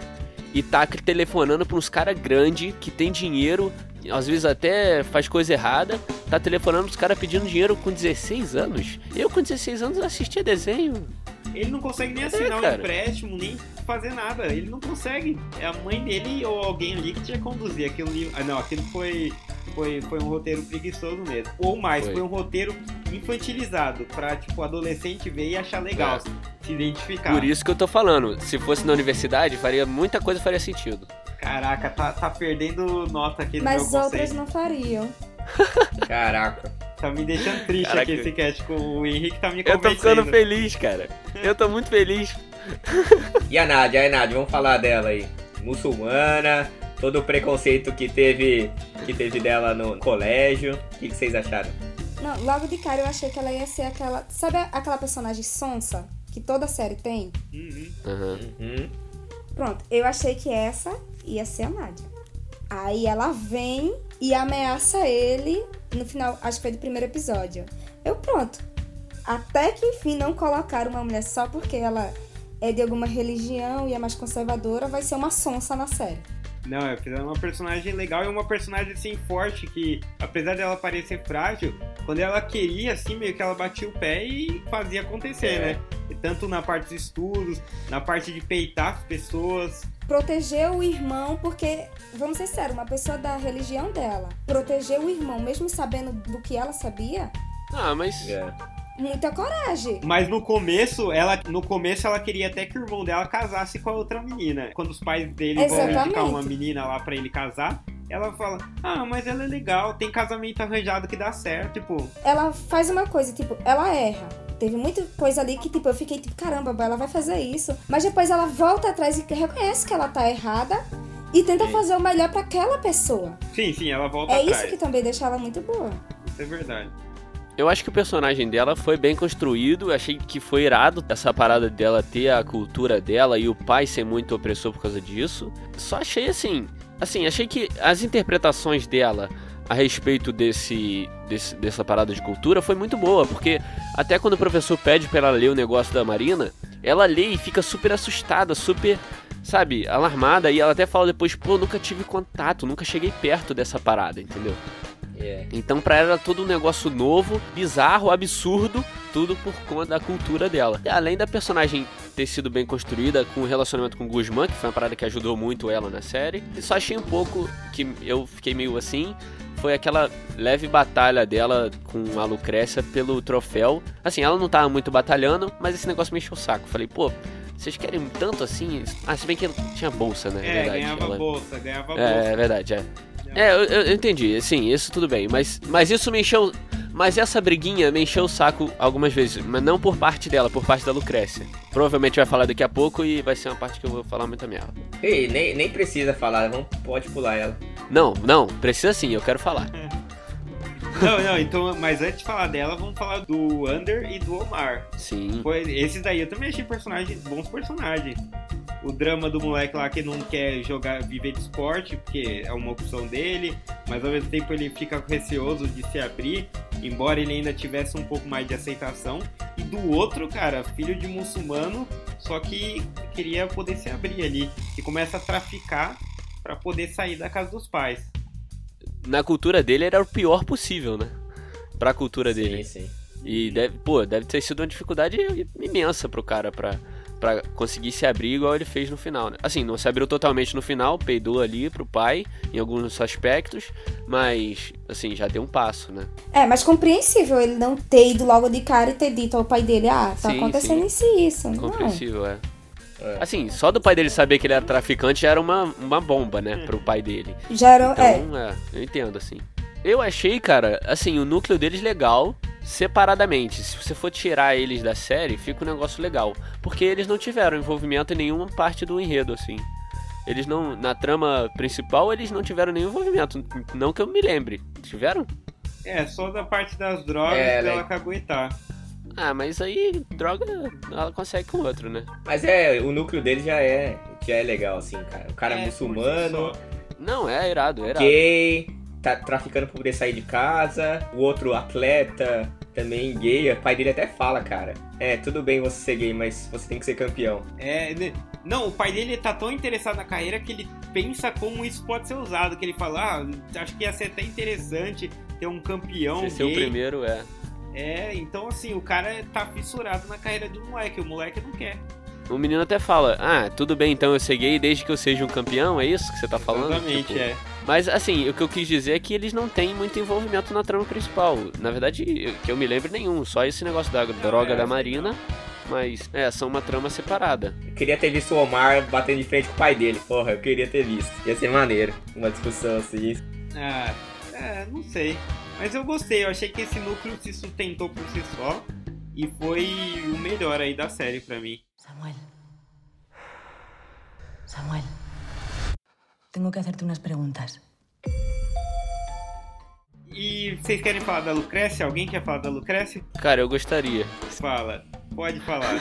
e tá telefonando pra uns caras grandes que tem dinheiro, às vezes até faz coisa errada, tá telefonando pros caras pedindo dinheiro com 16 anos. Eu com 16 anos assistia desenho. Ele não consegue nem assinar um cara. empréstimo, nem fazer nada. Ele não consegue. É a mãe dele ou alguém ali que tinha que conduzir aquilo ali. Ah, não, aquilo foi, foi, foi um roteiro preguiçoso mesmo. Ou mais, Foi. foi, um roteiro infantilizado pra, tipo, adolescente ver e achar legal, É. se identificar. Por isso que eu tô falando, se fosse na universidade, faria muita coisa faria sentido. Caraca, tá, tá perdendo nota aqui no Mas meu outras conceito. não fariam. Caraca. Tá me deixando triste Caraca. aqui esse cast com o Henrique tá me Eu tô convencendo. ficando feliz, cara. Eu tô muito feliz. E a Nádia, a Nádia, vamos falar dela aí. Muçulmana, todo o preconceito que teve, que teve dela no colégio. O que, que vocês acharam? Não, logo de cara eu achei que ela ia ser aquela. Sabe aquela personagem sonsa? Que toda série tem? Uhum. Uhum. Pronto, eu achei que essa ia ser a Nádia. Aí ela vem e ameaça ele no final, acho que foi do primeiro episódio. Eu pronto. Até que enfim não colocaram uma mulher só porque ela é de alguma religião e é mais conservadora, vai ser uma sonsa na série. Não, é fizeram uma personagem legal e uma personagem assim forte que, apesar dela parecer frágil, quando ela queria, assim, meio que ela batia o pé e fazia acontecer, É. né? E tanto na parte dos estudos, na parte de peitar as pessoas. Proteger o irmão, porque, vamos ser sérios, uma pessoa da religião dela, proteger o irmão, mesmo sabendo do que ela sabia, Ah, mas. É. muita coragem. Mas no começo, ela no começo ela queria até que o irmão dela casasse com a outra menina. Quando os pais dele vão Exatamente. indicar uma menina lá pra ele casar, ela fala: "Ah, mas ela é legal, tem casamento arranjado que dá certo", tipo, Ela faz uma coisa, tipo, ela erra. Teve muita coisa ali que, tipo, eu fiquei tipo, caramba, ela vai fazer isso. Mas depois ela volta atrás e reconhece que ela tá errada e tenta Sim. fazer o melhor pra aquela pessoa. sim, sim, ela volta É atrás. isso que também deixa ela muito boa. Isso é verdade. Eu acho que o personagem dela foi bem construído. Achei que foi irado essa parada dela ter a cultura dela e o pai ser muito opressor por causa disso. Só achei assim. Assim, achei que as interpretações dela a respeito desse, desse- dessa parada de cultura foi muito boa, porque até quando o professor pede pra ela ler o negócio da Marina, ela lê e fica super assustada, super, sabe, alarmada, e ela até fala depois, pô, nunca tive contato, nunca cheguei perto dessa parada, entendeu? É. Então pra ela era todo um negócio novo, bizarro, absurdo, tudo por conta da cultura dela. Além da personagem ter sido bem construída com o relacionamento com o Guzmán, que foi uma parada que ajudou muito ela na série, e só achei um pouco que eu fiquei meio assim, foi aquela leve batalha dela com a Lucrécia pelo troféu. Assim, ela não tava muito batalhando, mas esse negócio me encheu o saco. Falei, pô, vocês querem tanto assim? Ah, se bem que tinha bolsa, né? É, verdade. ganhava ela- bolsa, ganhava bolsa. é, é verdade, é. É, eu, eu- entendi, sim, isso tudo bem, mas, mas isso me encheu. Mas essa briguinha me encheu o saco algumas vezes, mas não por parte dela, por parte da Lucrécia. Provavelmente vai falar daqui a pouco e vai ser uma parte que eu vou falar muita merda. Ei, nem, nem precisa falar, vamos, pode pular ela. Não, não, precisa sim, eu quero falar. Não, não, então, mas antes de falar dela, vamos falar do Under e do Omar. Sim. Foi, esses daí eu também achei personagens, bons personagens. O drama do moleque lá que não quer jogar, viver de esporte, porque é uma opção dele, mas ao mesmo tempo ele fica receoso de se abrir, embora ele ainda tivesse um pouco mais de aceitação. E do outro, cara, filho de muçulmano, só que queria poder se abrir ali, e começa a traficar pra poder sair da casa dos pais. Na cultura dele era o pior possível, né? Pra cultura dele. Sim, sim. E deve, pô, deve ter sido uma dificuldade imensa pro cara pra, pra conseguir se abrir igual ele fez no final, né? Assim, não se abriu totalmente no final, peidou ali pro pai em alguns aspectos, mas, assim, já deu um passo, né? É, mas compreensível ele não ter ido logo de cara e ter dito ao pai dele, ah, tá Sim, acontecendo sim. isso e isso. Não. Compreensível, é. É. Assim, só do pai dele saber que ele era traficante já era uma, uma bomba, né, pro pai dele. Já era. é, Então, é, eu entendo, assim. Eu achei, cara, assim, o núcleo deles legal, separadamente. Se você for tirar eles da série, fica um negócio legal. Porque eles não tiveram envolvimento em nenhuma parte do enredo, assim. Eles não. Na trama principal, eles não tiveram nenhum envolvimento. Não que eu me lembre. Tiveram? É, só da parte das drogas É, dela né? caguetar. Ah, mas aí, droga, ela consegue com outro, né? Mas é, o núcleo dele já é, já é legal, assim, cara. O cara É, muçulmano, Não, é irado, é irado. gay, tá traficando pra poder sair de casa. O outro atleta, também gay. O pai dele até fala, cara. É, tudo bem você ser gay, mas você tem que ser campeão. É, né? não, o pai dele tá tão interessado na carreira que ele pensa como isso pode ser usado. Que ele fala, ah, acho que ia ser até interessante ter um campeão Se ser o gay. primeiro, é. É, então assim, o cara tá fissurado na carreira um moleque, o moleque não quer. O menino até fala, ah, tudo bem então eu ser gay desde que eu seja um campeão, é isso que você tá falando? Exatamente, Tipo, é. Mas assim, o que eu quis dizer é que eles não têm muito envolvimento na trama principal. Na verdade, que eu me lembre nenhum, só esse negócio da droga é, da Marina. Mas, é, são uma trama separada. Eu queria ter visto o Omar batendo de frente com o pai dele. Porra, eu queria ter visto. Ia ser maneiro. Uma discussão assim. Ah, é, não sei. Mas eu gostei, eu achei que esse núcleo se sustentou por si só. E foi o melhor aí da série pra mim. Samuel. Samuel. Tengo que hacerte unas preguntas. E vocês querem falar da Lucrécia? Alguém quer falar da Lucrécia? Cara, eu gostaria. Fala. Pode falar.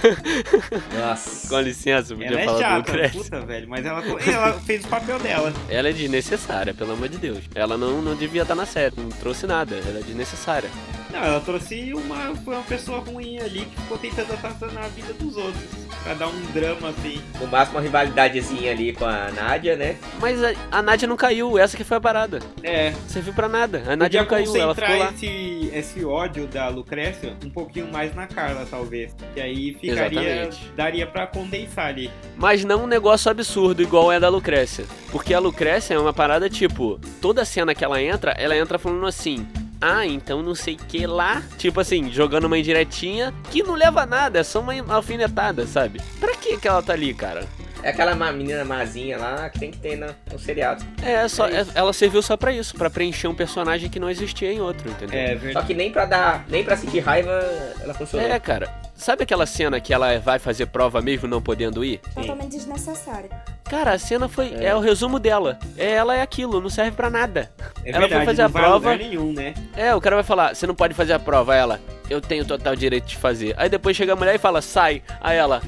[LAUGHS] Nossa. Com licença, podia Ela é falar do chata, Lucrécia. puta, velho. Mas ela, ela fez o papel dela. Ela é desnecessária, pelo amor de Deus. Ela não, não devia estar na série, não trouxe nada. Ela é desnecessária. Não, ela trouxe uma. Foi uma pessoa ruim ali que ficou tentando atazanar a vida dos outros. Pra dar um drama assim. No máximo uma rivalidadezinha ali com a Nádia, né? Mas a, a Nádia não caiu, essa que foi a parada. É. Serviu pra nada. A Nádia Podia não caiu, ela ficou lá. concentrar esse, esse ódio da Lucrécia um pouquinho mais na Carla, talvez. Que aí ficaria. Exatamente. Daria pra condensar ali. Mas não um negócio absurdo igual é a da Lucrécia. Porque a Lucrécia é uma parada tipo, toda cena que ela entra, ela entra falando assim. Ah, então não sei que lá. Tipo assim, jogando uma indiretinha que não leva a nada, é só uma alfinetada, sabe? Pra que que ela tá ali, cara? É aquela menina mazinha lá que tem que ter na- no seriado. É, só, É é- ela serviu só pra isso, pra preencher um personagem que não existia em outro, entendeu? É Só verdade. que nem pra dar, nem pra sentir raiva, ela funcionou. É, cara. Sabe aquela cena que ela vai fazer prova mesmo não podendo ir? Totalmente desnecessário. Cara, a cena foi. É, o resumo dela. É, ela é aquilo, não serve pra nada. É ela foi verdade, fazer não a prova. nenhum, né? É, o cara vai falar, você não pode fazer a prova. Ela, eu tenho total direito de fazer. Aí depois chega a mulher e fala, sai. Aí ela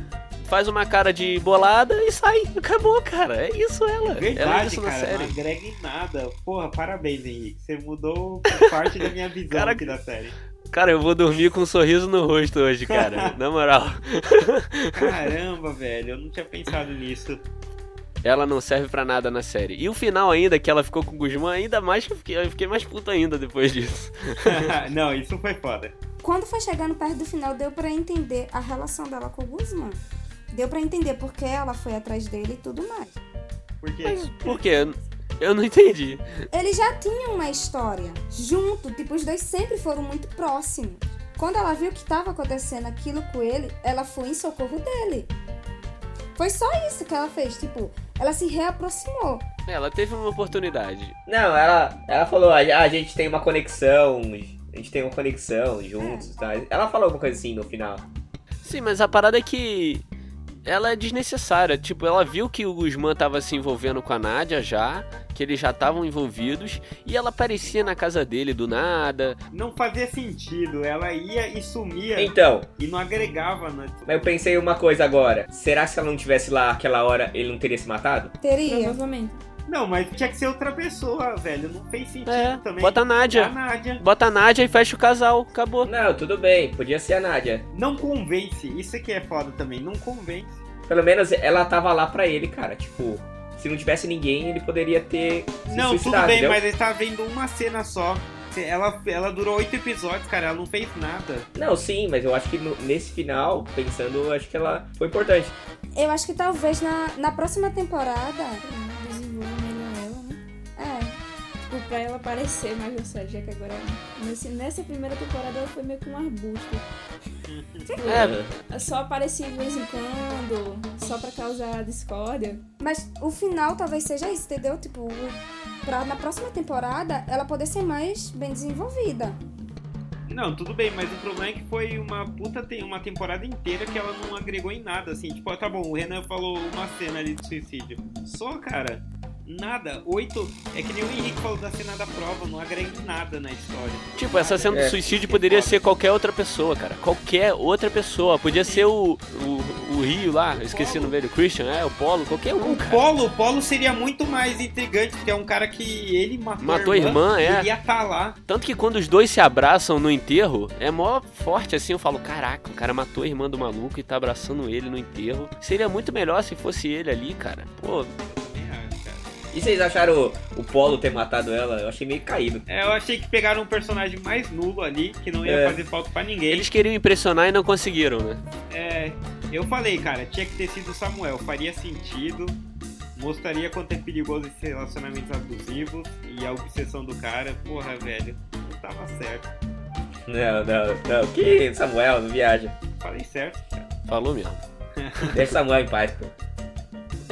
faz uma cara de bolada e sai. Acabou, cara. É isso ela. ela é Verdade, isso na cara. Não série. agrega em nada. Porra, parabéns, Henrique. Você mudou parte da minha visão Cara, aqui da série. Cara, eu vou dormir com um sorriso no rosto hoje, cara. [LAUGHS] Na moral. Caramba, velho. Eu não tinha pensado nisso. Ela não serve pra nada na série. E o final ainda, que ela ficou com o Guzmán, ainda mais que eu fiquei, eu fiquei mais puto ainda depois disso. [LAUGHS] não, isso foi foda. Quando foi chegando perto do final, deu pra entender a relação dela com o Guzmán. Deu pra entender por que ela foi atrás dele e tudo mais. Porque Mas por quê? Eu não entendi. Eles já tinham uma história junto, tipo, os dois sempre foram muito próximos. Quando ela viu que estava acontecendo aquilo com ele, ela foi em socorro dele. Foi só isso que ela fez, tipo, ela se reaproximou. Ela teve uma oportunidade. Não, ela, ela falou, "Ah, a gente tem uma conexão, a gente tem uma conexão juntos, tá? Ela falou alguma coisa assim no final. Sim, mas a parada é que ela é desnecessária. Tipo, ela viu que o Guzmán tava se envolvendo com a Nádia já, que eles já estavam envolvidos, e ela aparecia na casa dele do nada. não fazia sentido. Ela ia e sumia Então, e não agregava. Na... mas eu pensei uma coisa agora. Será que se ela não tivesse lá aquela hora, ele não teria se matado? Teria. Provavelmente. Não, mas tinha que ser outra pessoa, velho. Não fez sentido É, também. bota a Nádia. A Nádia. Bota a Nádia e fecha o casal. Acabou. Não, tudo bem, podia ser a Nádia. Não convence. Isso aqui é foda também. Não convence. Pelo menos ela tava lá pra ele, cara. Tipo, se não tivesse ninguém, ele poderia ter se não, tudo bem, entendeu? mas ele tá vendo uma cena só. Ela, ela durou oito episódios, cara. Ela não fez nada. Não, sim, mas eu acho que no- nesse final, pensando, eu acho que ela foi importante. Eu acho que talvez na, na próxima temporada. Desenvolva melhor ela, né? É. Tipo, pra ela aparecer mais série, já que agora, nesse, nessa primeira temporada, ela foi meio que um arbusto. Tipo, É, só aparecia de vez em quando, só pra causar discórdia. Mas o final talvez seja isso, entendeu? Tipo, pra na próxima temporada ela poder ser mais bem desenvolvida. Não, tudo bem, mas o problema é que foi uma puta tem uma temporada inteira que ela não agregou em nada, assim. Tipo, tá bom, o Renan falou uma cena ali de suicídio. Só, cara, nada. Oito. É que nem o Henrique falou da cena da prova, não agrega nada na história. tipo, essa cena É. do suicídio poderia ser qualquer outra pessoa, cara. Qualquer outra pessoa. Podia ser o, o, o Rio lá, eu esqueci o nome dele, o Christian, é, o Polo, qualquer um, O cara. Polo, o Polo seria muito mais intrigante, porque é um cara que ele matou, Matou a irmã, é. Ele ia tá lá. Tanto que quando os dois se abraçam no enterro, é mó forte assim. Eu falo, caraca, o cara matou a irmã do maluco e tá abraçando ele no enterro. Seria muito melhor se fosse ele ali, cara. Pô, É, cara. E vocês acharam o, o Polo ter matado ela? Eu achei meio caído. É, eu achei que pegaram um personagem mais nulo ali, que não ia É. fazer falta pra ninguém. eles queriam impressionar e não conseguiram, né? É, eu falei, cara, tinha que ter sido o Samuel, faria sentido, mostraria quanto é perigoso esses relacionamentos abusivos e a obsessão do cara, porra, velho, não tava certo. Não, não, não. Que Samuel, não viaja. Falei certo, cara. Falou mesmo. Deixa o Samuel em paz, pô.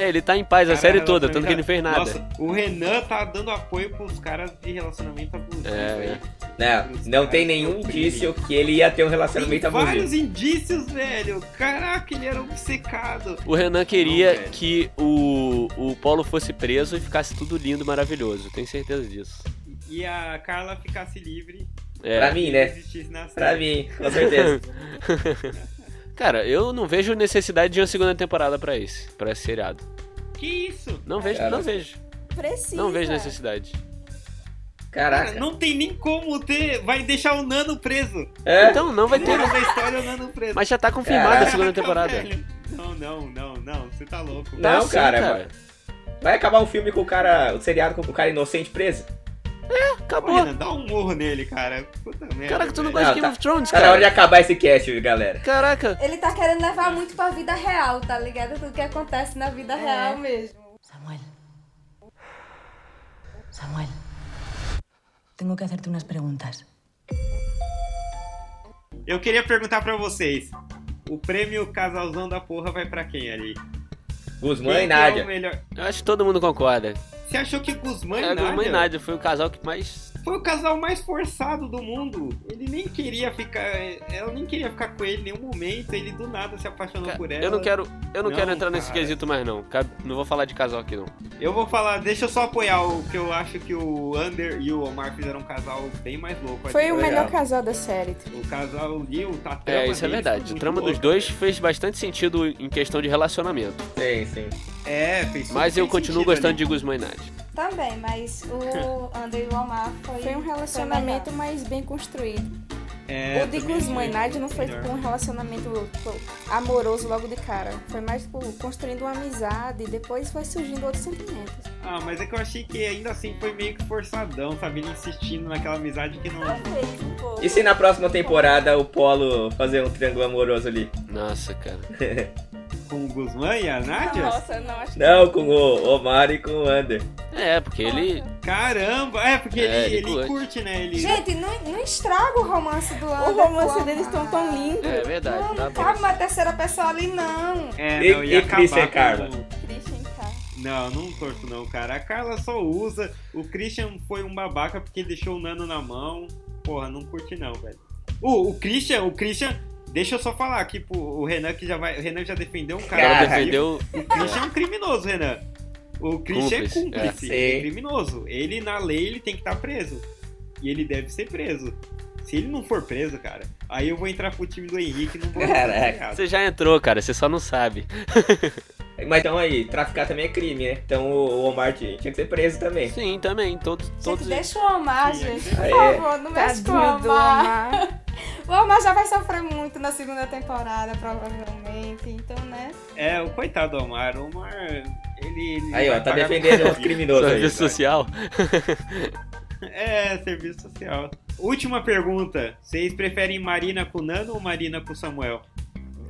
É, ele tá em paz a Cara, série toda, tanto que ele não fez nada. Nossa, o Renan tá dando apoio pros caras de relacionamento abusivo É, aí. Não, Os não tem nenhum indício que ele ia ter um Tem relacionamento vários abusivo. indícios, velho. Caraca, ele era obcecado. O Renan queria Não, que o, o Polo fosse preso e ficasse tudo lindo e maravilhoso. Tenho certeza disso. E a Carla ficasse livre É. Pra mim, né? existisse na série. Pra mim, com certeza. [LAUGHS] Cara, eu não vejo necessidade de uma segunda temporada pra esse, pra esse seriado. Que isso? Não vejo, Cara. não vejo. Precisa. Não vejo necessidade. Caraca. Cara, não tem nem como ter. Vai deixar o Nano preso. É? Então, não vai ter. História, o Nano preso. Mas já tá confirmada a Caraca, segunda temporada. velho. não, não, não, não. Você tá louco. Não, Tá sim, cara, cara. Vai acabar um filme com o cara. O seriado com o cara inocente preso? Acabou. Renan, dá um murro nele, cara. Puta merda. Caraca, tu não gosta de Game of Thrones, Tá na hora de cara? acabar esse cast, galera. Caraca. Ele tá querendo levar muito pra vida real, tá ligado? Tudo que acontece na vida real mesmo. Samuel. Samuel. Tengo que hacerte unas preguntas. Eu queria perguntar pra vocês. O prêmio casalzão da porra vai pra quem ali? Guzmã Quem e é Nádia. o melhor? Eu acho que todo mundo concorda. Você achou que Guzmã e É, Nádia Guzmã e Nádia foi o casal que mais. Foi o casal mais forçado do mundo? Ele nem queria ficar... Ela nem queria ficar com ele em nenhum momento. Ele do nada se apaixonou Ca- por ela. Eu não quero, eu não, Não, quero entrar nesse cara. quesito mais não. Não vou falar de casal aqui não. Eu vou falar... Deixa eu só apoiar o que eu acho que o Ander e o Omar fizeram um casal bem mais louco. Foi o legal. melhor casal da série. O casal ali, o trama É, isso é verdade. muito trama dos louca. dois fez bastante sentido em questão de relacionamento. Sim, sim. É, fez Mas eu continuo gostando ali. de Guzmã e Nádia. Também, mas o [LAUGHS] André e o Omar foi. Foi um relacionamento mais bem construído. É, o de Guzmã e foi Nádia não foi melhor. tipo um relacionamento tipo, amoroso logo de cara. Foi mais tipo construindo uma amizade e depois foi surgindo outros sentimentos. Ah, mas é que eu achei que ainda assim foi meio que forçadão, sabe? Ele insistindo naquela amizade que não. E se na próxima temporada o Polo fazer um triângulo amoroso ali? Nossa, cara. [LAUGHS] Com o Guzmã e a Nádia? Nossa, não acho que Não, com o Omar e com o Ander. É, porque ele. Caramba! É, porque É, ele, ele ele curte. né? Ele... Gente, não, não estraga o romance do o André. romance o deles estão tão lindo. É verdade. Não, tá não cabe uma terceira pessoa ali, não. É, não, e ia acabar Christian e com Carla? o- Christian K. Não, não torço não, cara. A Carla só usa. O Christian foi um babaca porque deixou o Nano na mão. Porra, não curte não, velho. O, o Christian, o Christian. Deixa eu só falar aqui pro o Renan que já vai. O Renan já defendeu um cara. Cara, defendeu. O Christian é um criminoso, Renan. O Christian Cúmplice, é cúmplice, é. ele é Sim. criminoso. Ele, na lei, ele tem que estar preso. E ele deve ser preso. Se ele não for preso, cara, aí eu vou entrar pro time do Henrique e não vou Caraca. Você já entrou, cara, você só não sabe. [LAUGHS] Mas então aí, traficar também é crime, né? Então o Omar tinha que ser preso também. Sim, também. Todos. Gente, todos... deixa o Omar, gente. é. Por É. favor, não mexe com o Omar. [LAUGHS] Omar. O Omar já vai sofrer muito na segunda temporada, provavelmente. Então, né? É, o coitado do Omar. O Omar, ele. ele Aí, ó, tá defendendo os criminosos aí. Serviço vai. social. É, serviço social. Última pergunta. Vocês preferem Marina com o Nano ou Marina com Samuel?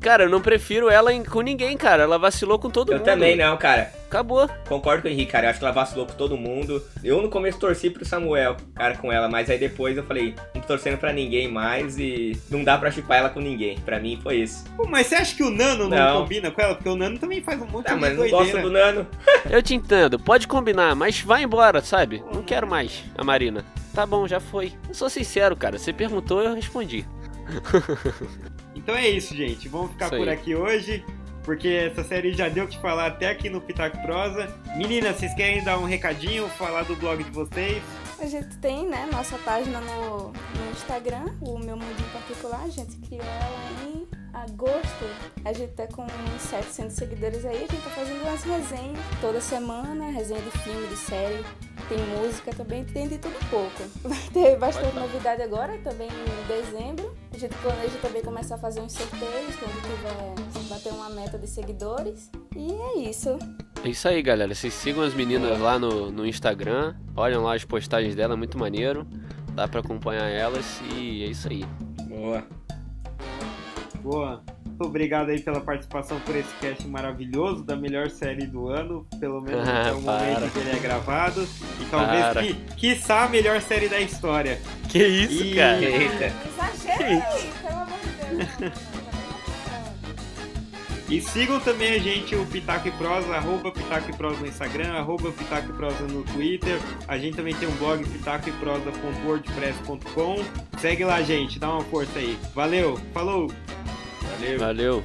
Cara, eu não prefiro ela em- com ninguém, cara. Ela vacilou com todo Eu mundo. também não, cara. Acabou. Concordo com o Henrique, cara. Eu acho que ela vacilou com todo mundo. Eu no começo torci pro Samuel, cara, com ela, mas aí depois eu falei, não tô torcendo pra ninguém mais e não dá pra chipar ela com ninguém. Pra mim foi isso. Pô, mas você acha que o Nano não, Não. combina com ela? Porque o Nano também faz um monte Tá, de mas não doideira. gosto do Nano. [LAUGHS] Eu te entendo. Pode combinar, mas vai embora, sabe? Não quero mais a Marina. Tá bom, já foi. Eu sou sincero, cara. Você perguntou, eu respondi. [LAUGHS] Então é isso, gente. Vamos ficar Isso por aí. aqui hoje. Porque essa série já deu o que falar até aqui no Pitaco Prosa. Meninas, vocês querem dar um recadinho, falar do blog de vocês? A gente tem, né, nossa página no, no Instagram, o Meu Mundo em Particular. A gente criou ela em agosto. A gente tá com uns 700 seguidores aí. A gente tá fazendo umas resenhas toda semana. Resenha de filme, de série. Tem música também, tem de tudo pouco. [LAUGHS] Vai ter bastante novidade agora, também em dezembro. A gente planeja também começar a fazer uns sorteios quando tiver bater uma meta de seguidores. E é isso. É isso aí, galera. Vocês sigam as meninas lá no, no Instagram. Olham lá as postagens dela, muito maneiro. Dá pra acompanhar elas e é isso aí. Boa. Boa. Muito obrigado aí pela participação por esse cast maravilhoso da melhor série do ano, pelo menos Ah, [LAUGHS] até o para. momento em que ele é gravado. E talvez, Para. que, quiçá, a melhor série da história. Que isso, E- cara? Eita. Exagero aí, pelo amor de Deus. [LAUGHS] E sigam também a gente, o Pitaco e Prosa, arroba Pitaco e Prosa no Instagram, arroba Pitaco e Prosa no Twitter. A gente também tem um blog, pitacoeprosa.wordpress.com. Segue lá, gente, dá uma força aí. Valeu, falou! Valeu. Valeu.